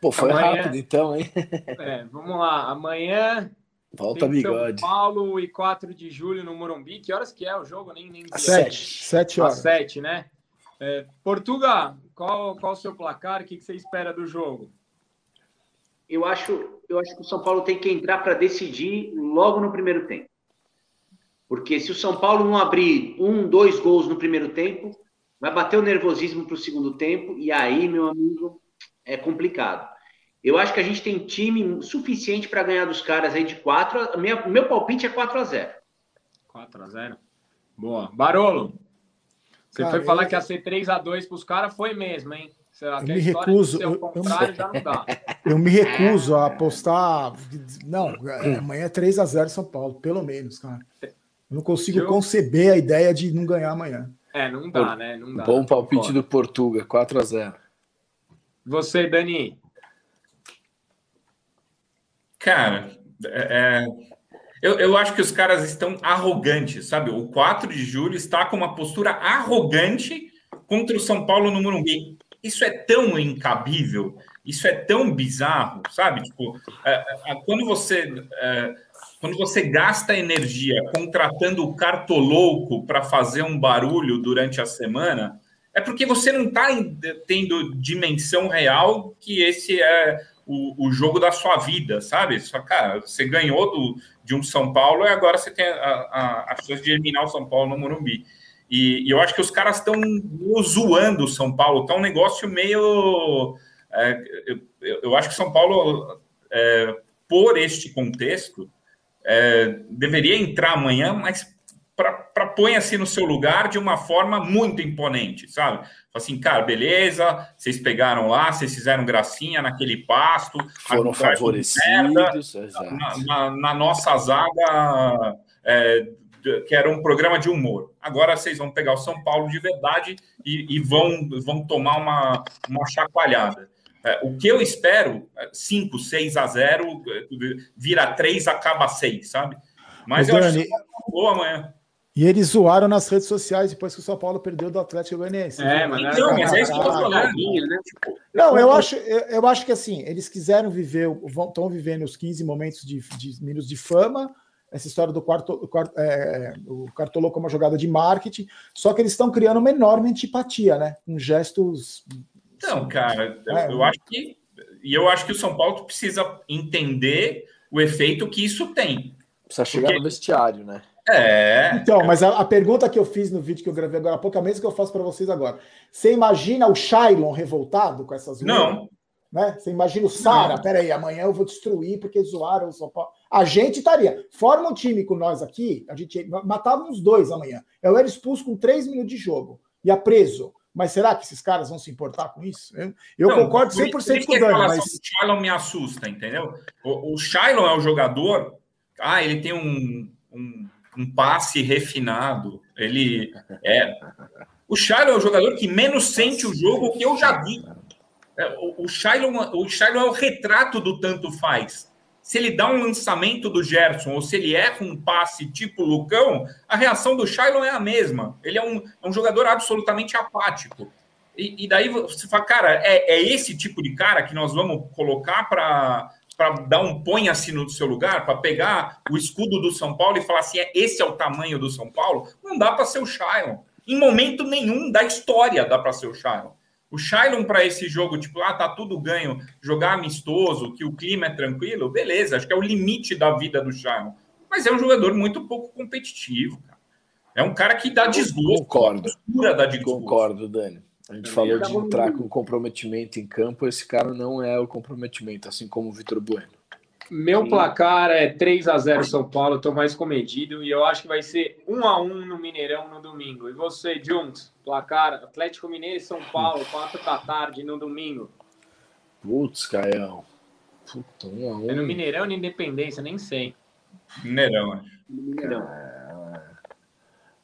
Pô, foi amanhã... rápido então, hein? É, vamos lá. Amanhã Volta Tem bigode. São Paulo e 4 de julho no Morumbi. Que horas que é o jogo? Nem, nem Sete. Sete horas. Às sete, né? É, Portugal, qual, qual o seu placar? O que, que você espera do jogo? Eu acho, eu acho que o São Paulo tem que entrar para decidir logo no primeiro tempo. Porque se o São Paulo não abrir um, dois gols no primeiro tempo, vai bater o nervosismo para o segundo tempo, e aí, meu amigo, é complicado. Eu acho que a gente tem time suficiente para ganhar dos caras aí de 4. Minha, meu palpite é 4 a 0 4 a 0 Boa. Barolo, você cara, foi falar eu... que ia ser 3 a 2 para os caras, foi mesmo, hein? Será que eu me recuso. Eu, contrário, já não dá. eu me recuso a apostar. Não, amanhã é 3 a 0 São Paulo, pelo menos, cara. Eu não consigo eu... conceber a ideia de não ganhar amanhã. É, não dá, né? Não dá. Bom palpite do Portuga, 4 a 0 Você, Dani? Cara, é, é, eu, eu acho que os caras estão arrogantes, sabe? O 4 de julho está com uma postura arrogante contra o São Paulo no Morumbi. Isso é tão incabível, isso é tão bizarro, sabe? Tipo, é, é, quando você é, quando você gasta energia contratando o cartolouco para fazer um barulho durante a semana, é porque você não está tendo dimensão real que esse é o, o jogo da sua vida, sabe? Só, cara, você ganhou do, de um São Paulo e agora você tem a, chance de eliminar o São Paulo no Morumbi. E, e eu acho que os caras estão zoando o São Paulo, tá um negócio meio. É, eu, eu, acho que São Paulo, é, por este contexto, é, deveria entrar amanhã, mas para põe assim no seu lugar de uma forma muito imponente, sabe? Assim, cara, beleza, vocês pegaram lá, vocês fizeram gracinha naquele pasto, foram favorecidos, merda, na, na, na, nossa zaga, é, que era um programa de humor. Agora vocês vão pegar o São Paulo de verdade e, e vão, vão tomar uma, uma chacoalhada. É, o que eu espero, 5, é 6 a 0, vira 3, acaba 6, sabe? Mas eu Dani, acho que boa amanhã. E eles zoaram nas redes sociais depois que o São Paulo perdeu do Atlético Goianiense. É, mas então, mas é isso que eu tô falando. Né? Tipo, não, eu acho, eu, eu, acho que assim, eles quiseram viver, estão vivendo os 15 momentos de, de minutos de fama, essa história do quarto, quarto é, o Cartolou como uma jogada de marketing, só que eles estão criando uma enorme antipatia, né? Com gestos. Não, cara, é, eu, eu acho que. E eu acho que o São Paulo precisa entender o efeito que isso tem. Precisa chegar Porque... no vestiário, né? É. Então, mas a, a, pergunta que eu fiz no vídeo que eu gravei agora há pouco, é a mesma que eu faço para vocês agora. Você imagina o Shailon revoltado com essas Não. Né? Você imagina o Sara, peraí, amanhã eu vou destruir porque zoaram o São Paulo. A gente estaria. Forma um time com nós aqui, a gente matava uns dois amanhã. Eu era expulso com três minutos de jogo. Ia preso. Mas será que esses caras vão se importar com isso? Eu, eu não, concordo 100% com o Dani. Mas... O Shailon me assusta, entendeu? O, o Shailon é o jogador. Ah, ele tem um, um um passe refinado. Ele é. O Shailon é o jogador que menos sente o jogo que eu já vi. É, o, Shailon, o Shailon é o retrato do tanto faz. Se ele dá um lançamento do Gerson ou se ele erra um passe tipo Lucão, a reação do Shailon é a mesma. Ele é um, é um jogador absolutamente apático. E, e daí você fala, cara, é, é esse tipo de cara que nós vamos colocar para para dar um ponha-se no seu lugar, para pegar o escudo do São Paulo e falar assim, é, esse é o tamanho do São Paulo, não dá para ser o Shailon. Em momento nenhum da história dá para ser o Shailon. O Shailon para esse jogo, tipo, ah, tá tudo ganho, jogar amistoso, que o clima é tranquilo, beleza, acho que é o limite da vida do Shailon. Mas é um jogador muito pouco competitivo, cara. É um cara que dá desgosto. Concordo. Dá desgosto. Concordo, Dani. A gente falou de entrar com comprometimento em campo, esse cara não é o comprometimento, assim como o Vitor Bueno. Meu placar é 3 a 0 São Paulo, estou mais comedido e eu acho que vai ser 1 a 1 no Mineirão no domingo. E você, Juntos, placar Atlético Mineiro e São Paulo, 4 da tarde no domingo. Putz, Caião. Puta, 1 a 1. É no Mineirão ou na Independência, nem sei. Mineirão, acho. Mineirão. É...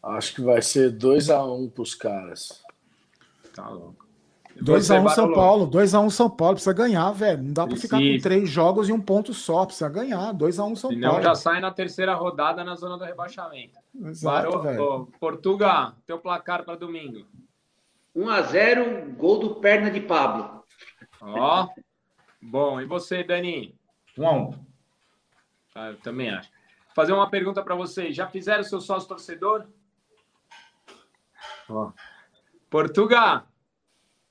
Acho que vai ser 2 a 1 para os caras. Tá louco. 2x1 um São Paulo, 2x1 um São Paulo, precisa ganhar, velho. Não dá para ficar com três jogos e um ponto só, precisa ganhar. 2x1 um São Senão Paulo. já sai na terceira rodada na zona do rebaixamento. Exato, velho. Portugal, teu placar para domingo. 1x0, gol do perna de Pablo. Ó. Bom, e você, Dani? 1x1. Ah, eu também acho. Fazer uma pergunta para vocês. Já fizeram seu sócio torcedor? Ó. Portugal,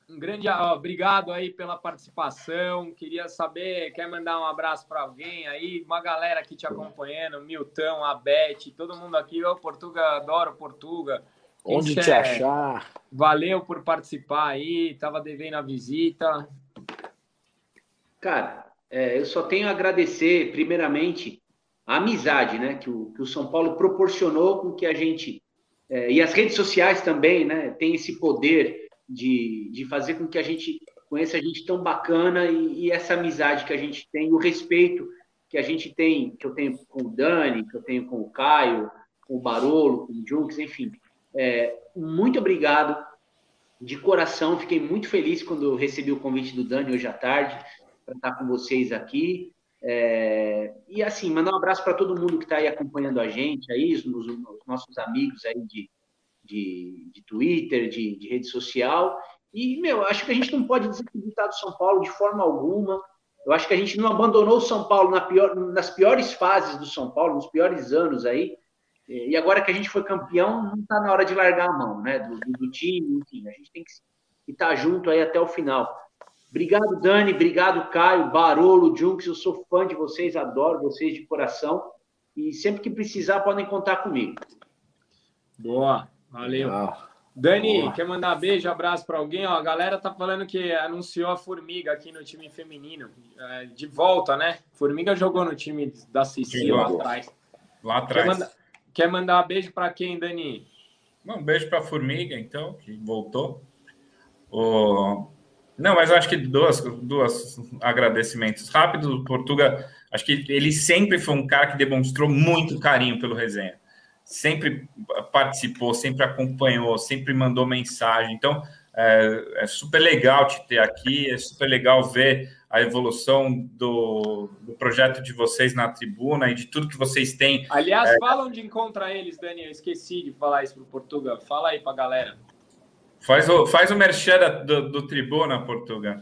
um grande ó, obrigado aí pela participação. Queria saber, quer mandar um abraço para alguém aí? Uma galera aqui te acompanhando, Milton, a Beth, todo mundo aqui. Ô, Portuga, adoro Portuga. Onde te é? achar? Valeu por participar aí, tava devendo a visita. Cara, é, eu só tenho a agradecer, primeiramente, a amizade né, que o, que o São Paulo proporcionou com que a gente é, e as redes sociais também, né, tem esse poder de, de fazer com que a gente conheça a gente tão bacana e, e, essa amizade que a gente tem, o respeito que a gente tem, que eu tenho com o Dani, que eu tenho com o Caio, com o Barolo, com o Junks, enfim. É, muito obrigado de coração, fiquei muito feliz quando recebi o convite do Dani hoje à tarde para estar com vocês aqui. É, e assim, mandar um abraço para todo mundo que está aí acompanhando a gente, aí, os, os, nossos amigos aí de, de, de Twitter, de, de, rede social. E, meu, acho que a gente não pode desacreditar do São Paulo de forma alguma. Eu acho que a gente não abandonou o São Paulo na pior, nas piores fases do São Paulo, nos piores anos aí. E agora que a gente foi campeão, não está na hora de largar a mão, né? Do, do, do time, enfim, a gente tem que estar tá junto aí até o final. Obrigado, Dani. Obrigado, Caio, Barolo, Junks. Eu sou fã de vocês, adoro vocês de coração. E sempre que precisar, podem contar comigo. Boa, valeu. Dani, Boa. quer mandar beijo, abraço para alguém? Ó, a galera tá falando que anunciou a Formiga aqui no time feminino. É, de volta, né? Formiga jogou no time da Cecília lá atrás. Lá atrás. Quer mandar, quer mandar beijo para quem, Dani? Um beijo para a Formiga, então, que voltou. O não, mas eu acho que duas, duas agradecimentos rápidos. Portuga, acho que ele sempre foi um cara que demonstrou muito carinho pelo resenha. Sempre participou, sempre acompanhou, sempre mandou mensagem. Então, é, é super legal te ter aqui, é super legal ver a evolução do, do, projeto de vocês na tribuna e de tudo que vocês têm. Aliás, é... falam de encontrar eles, Daniel. Esqueci de falar isso para o Portuga. Fala aí para a galera. Faz o, faz o merchan do, do Tribuna, Portugal.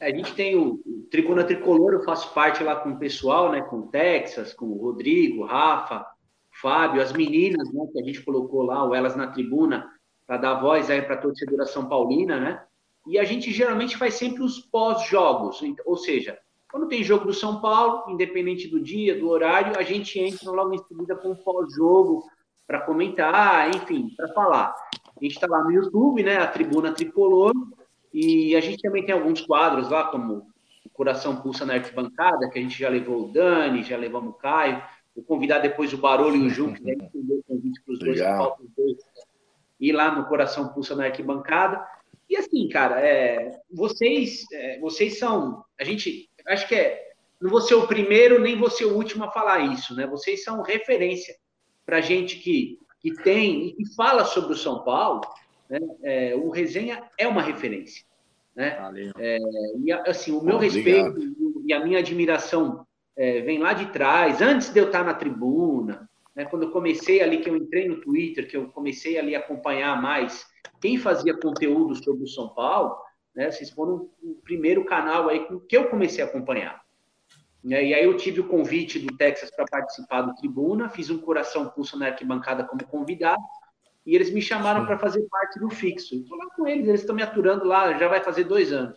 A gente tem o, o, Tribuna Tricolor, eu faço parte lá com o pessoal, né? Com o Texas, com o Rodrigo, Rafa, Fábio, as meninas, né? Que a gente colocou lá, o Elas na Tribuna, para dar voz aí para a torcedora São Paulina, né? E a gente geralmente faz sempre os pós-jogos, ou seja, quando tem jogo do São Paulo, independente do dia, do horário, a gente entra logo em seguida com o pós-jogo para comentar, enfim, para falar. A gente está lá no YouTube, né? A Tribuna Tricolor. E a gente também tem alguns quadros lá, como o Coração Pulsa na Arquibancada, que a gente já levou o Dani, já levamos o Caio. Vou convidar depois o Barulho e o Ju, que devem o convite para os dois, os dois, ir lá no Coração Pulsa na Arquibancada. E assim, cara, é, vocês, é, vocês são. A gente. Acho que é. Não vou ser o primeiro, nem vou ser o último a falar isso, né? Vocês são referência para gente que que tem e que fala sobre o São Paulo, né, é, o Resenha é uma referência. Né? É, e assim, o meu Obrigado. respeito e a minha admiração é, vem lá de trás, antes de eu estar na tribuna, né, quando eu comecei ali, que eu entrei no Twitter, que eu comecei ali a acompanhar mais quem fazia conteúdo sobre o São Paulo, né, vocês foram o primeiro canal aí que eu comecei a acompanhar. Né, e aí eu tive o convite do Texas para participar do Tribuna, fiz um coração pulso na arquibancada como convidado, e eles me chamaram para fazer parte do fixo. Estou lá com eles, eles estão me aturando lá, já vai fazer dois anos.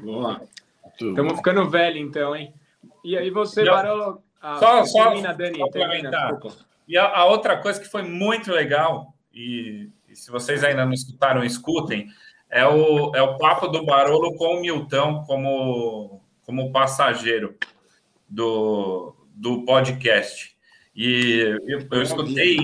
Boa. Estamos ficando velho, então, hein? E aí você, Barolo, ah, só, só termina, Dani, termina, E a, a, outra coisa que foi muito legal, e, e, se vocês ainda não escutaram, escutem, é o, é o papo do Barolo com o Milton como, como passageiro do, do podcast. E eu, eu escutei,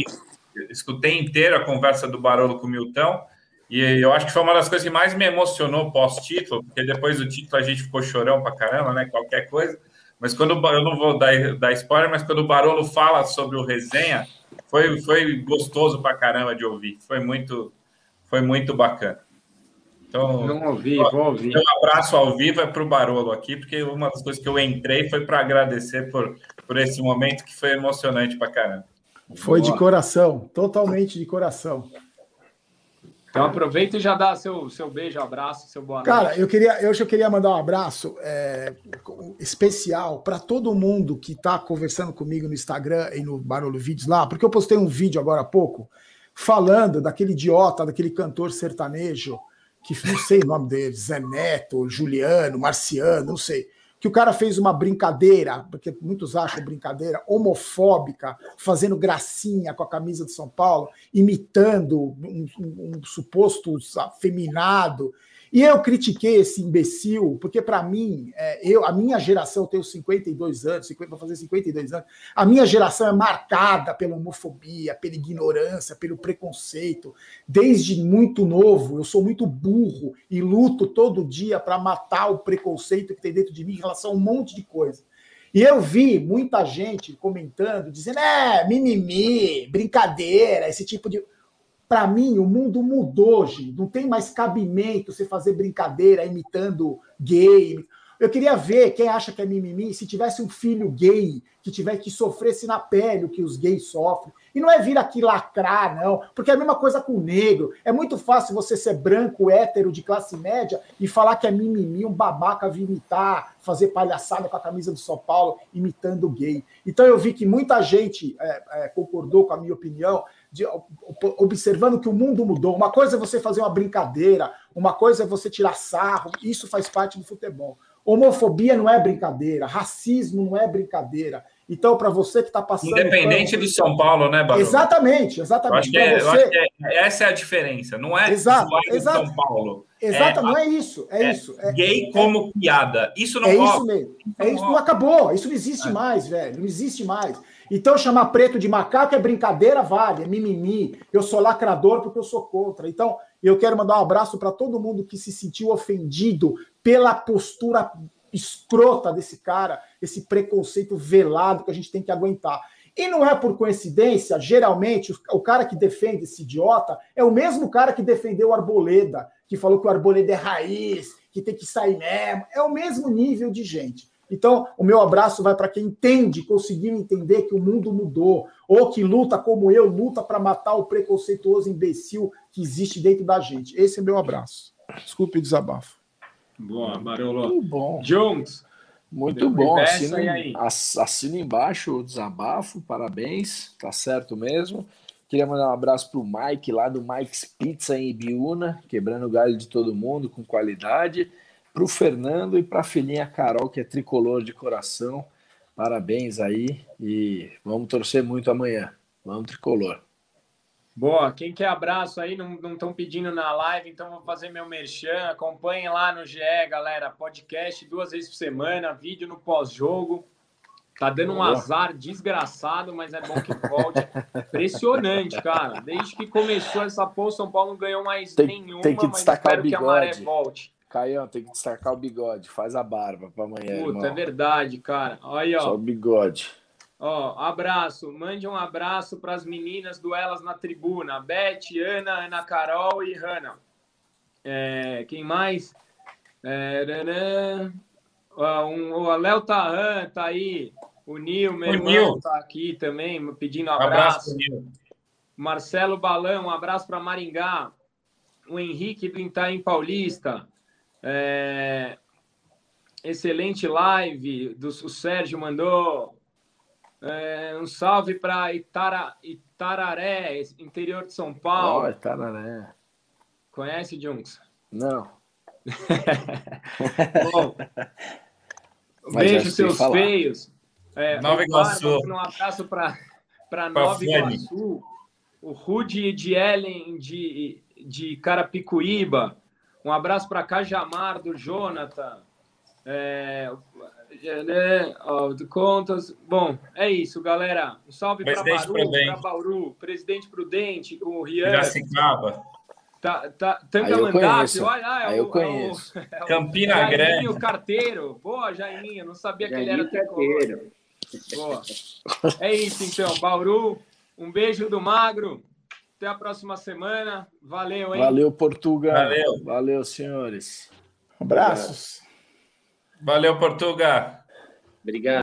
escutei inteira a conversa do Barolo com o Milton, e eu acho que foi uma das coisas que mais me emocionou pós-título, porque depois do título a gente ficou chorão pra caramba, né? Qualquer coisa. Mas quando eu não vou dar, dar spoiler, mas quando o Barolo fala sobre o resenha, foi, foi gostoso pra caramba de ouvir. Foi muito, foi muito bacana. Então, não ouvi, vou ouvir. Um abraço ao vivo é para o Barolo aqui, porque uma das coisas que eu entrei foi para agradecer por, por esse momento que foi emocionante para caramba. Foi Boa. de coração, totalmente de coração. Então aproveita e já dá seu, seu beijo, abraço, seu boa Cara, noite. eu queria, eu já queria mandar um abraço é, especial para todo mundo que está conversando comigo no Instagram e no Barulho Vídeos lá, porque eu postei um vídeo agora há pouco falando daquele idiota, daquele cantor sertanejo, que não sei o nome dele, Zé Neto, Juliano, Marciano, não sei. Que o cara fez uma brincadeira, porque muitos acham brincadeira, homofóbica, fazendo gracinha com a camisa de São Paulo, imitando um, um, um suposto afeminado, e eu critiquei esse imbecil, porque para mim, é, eu, a minha geração, eu tenho 52 anos, 50, vou fazer 52 anos, a minha geração é marcada pela homofobia, pela ignorância, pelo preconceito. Desde muito novo, eu sou muito burro e luto todo dia para matar o preconceito que tem dentro de mim em relação a um monte de coisa. E eu vi muita gente comentando, dizendo, é, mimimi, brincadeira, esse tipo de. Para mim, o mundo mudou, gente. Não tem mais cabimento você fazer brincadeira imitando gay. Eu queria ver quem acha que é mimimi se tivesse um filho gay que tiver que sofresse na pele o que os gays sofrem. E não é vir aqui lacrar, não, porque é a mesma coisa com o negro. É muito fácil você ser branco, hétero, de classe média e falar que é mimimi, um babaca vir imitar, fazer palhaçada com a camisa do São Paulo, imitando gay. Então eu vi que muita gente é, é, concordou com a minha opinião, de, observando que o mundo mudou. Uma coisa é você fazer uma brincadeira, uma coisa é você tirar sarro, isso faz parte do futebol. Homofobia não é brincadeira, racismo não é brincadeira. Então, para você que está passando. Independente do São Paulo, né, Barulho? Exatamente, exatamente. Eu acho, que é, você... é, essa é a diferença, não é exato, exato. São Paulo. Exato, é, não é isso, é, é isso. É, gay é como piada. Isso não É rola. isso mesmo. É isso, não acabou, isso não existe mais, velho. Não existe mais. Então, chamar preto de macaco é brincadeira, vale, é mimimi. Eu sou lacrador porque eu sou contra. Então, eu quero mandar um abraço para todo mundo que se sentiu ofendido pela postura escrota desse cara, esse preconceito velado que a gente tem que aguentar. E não é por coincidência, geralmente, o cara que defende esse idiota é o mesmo cara que defendeu o Arboleda, que falou que o Arboleda é raiz, que tem que sair mesmo. É o mesmo nível de gente. Então, o meu abraço vai para quem entende, conseguiu entender que o mundo mudou, ou que luta como eu, luta para matar o preconceituoso imbecil que existe dentro da gente. Esse é meu abraço. Desculpe o desabafo. Boa, Barolo. Muito bom. Jones. Muito bom. Assino, assino embaixo o desabafo, parabéns, tá certo mesmo. Queria mandar um abraço para o Mike, lá do Mike's Pizza em Ibiúna, quebrando o galho de todo mundo com qualidade para o Fernando e para a filhinha Carol, que é tricolor de coração. Parabéns aí e vamos torcer muito amanhã. Vamos tricolor. Boa, quem quer abraço aí, não estão pedindo na live, então vou fazer meu merchan. Acompanhem lá no GE, galera. Podcast duas vezes por semana, vídeo no pós-jogo. Tá dando um azar desgraçado, mas é bom que volte. Impressionante, cara. Desde que começou essa porra, São Paulo não ganhou mais tem, nenhuma, tem que destacar mas espero que a maré volte. Caião, tem que destacar o bigode. Faz a barba para amanhã. Puta, irmão. é verdade, cara. Aí, ó. Só o bigode. Ó, abraço. Mande um abraço para as meninas do Elas na Tribuna. Beth, Ana, Ana Carol e Hanna. É, quem mais? É, um, o Léo Tarran tá aí. O Nil, meu o irmão, está aqui também, pedindo um abraço. abraço Marcelo Balão, um abraço para Maringá. O Henrique do Itaim Paulista. É... Excelente live. Do, o Sérgio mandou. É... Um salve para Itara... Itararé, interior de São Paulo. Oh, Itararé. Conhece, Junks? Não. Bom, beijo, seus falar. feios. É, Nova Iguaçu. Um abraço para Nova Iguaçu. O Rudy de Ellen de, de Carapicuíba. Um abraço para Cajamar, do Jonathan. É, é, ó, de contas. Bom, é isso, galera. Um salve para Bauru, para Bauru, Presidente Prudente, o Rian. Piracicaba. Tá, tá, Tangamandap, olha lá, é, é o, eu conheço. É o, Campina é o Grande. o carteiro. Boa, Jaiminho, não sabia que ele era carteiro. Boa. É isso, então, Bauru. Um beijo do Magro. Até a próxima semana. Valeu, hein? Valeu, Portugal. Valeu. Valeu, senhores. Abraços. Valeu, Portugal. Obrigado.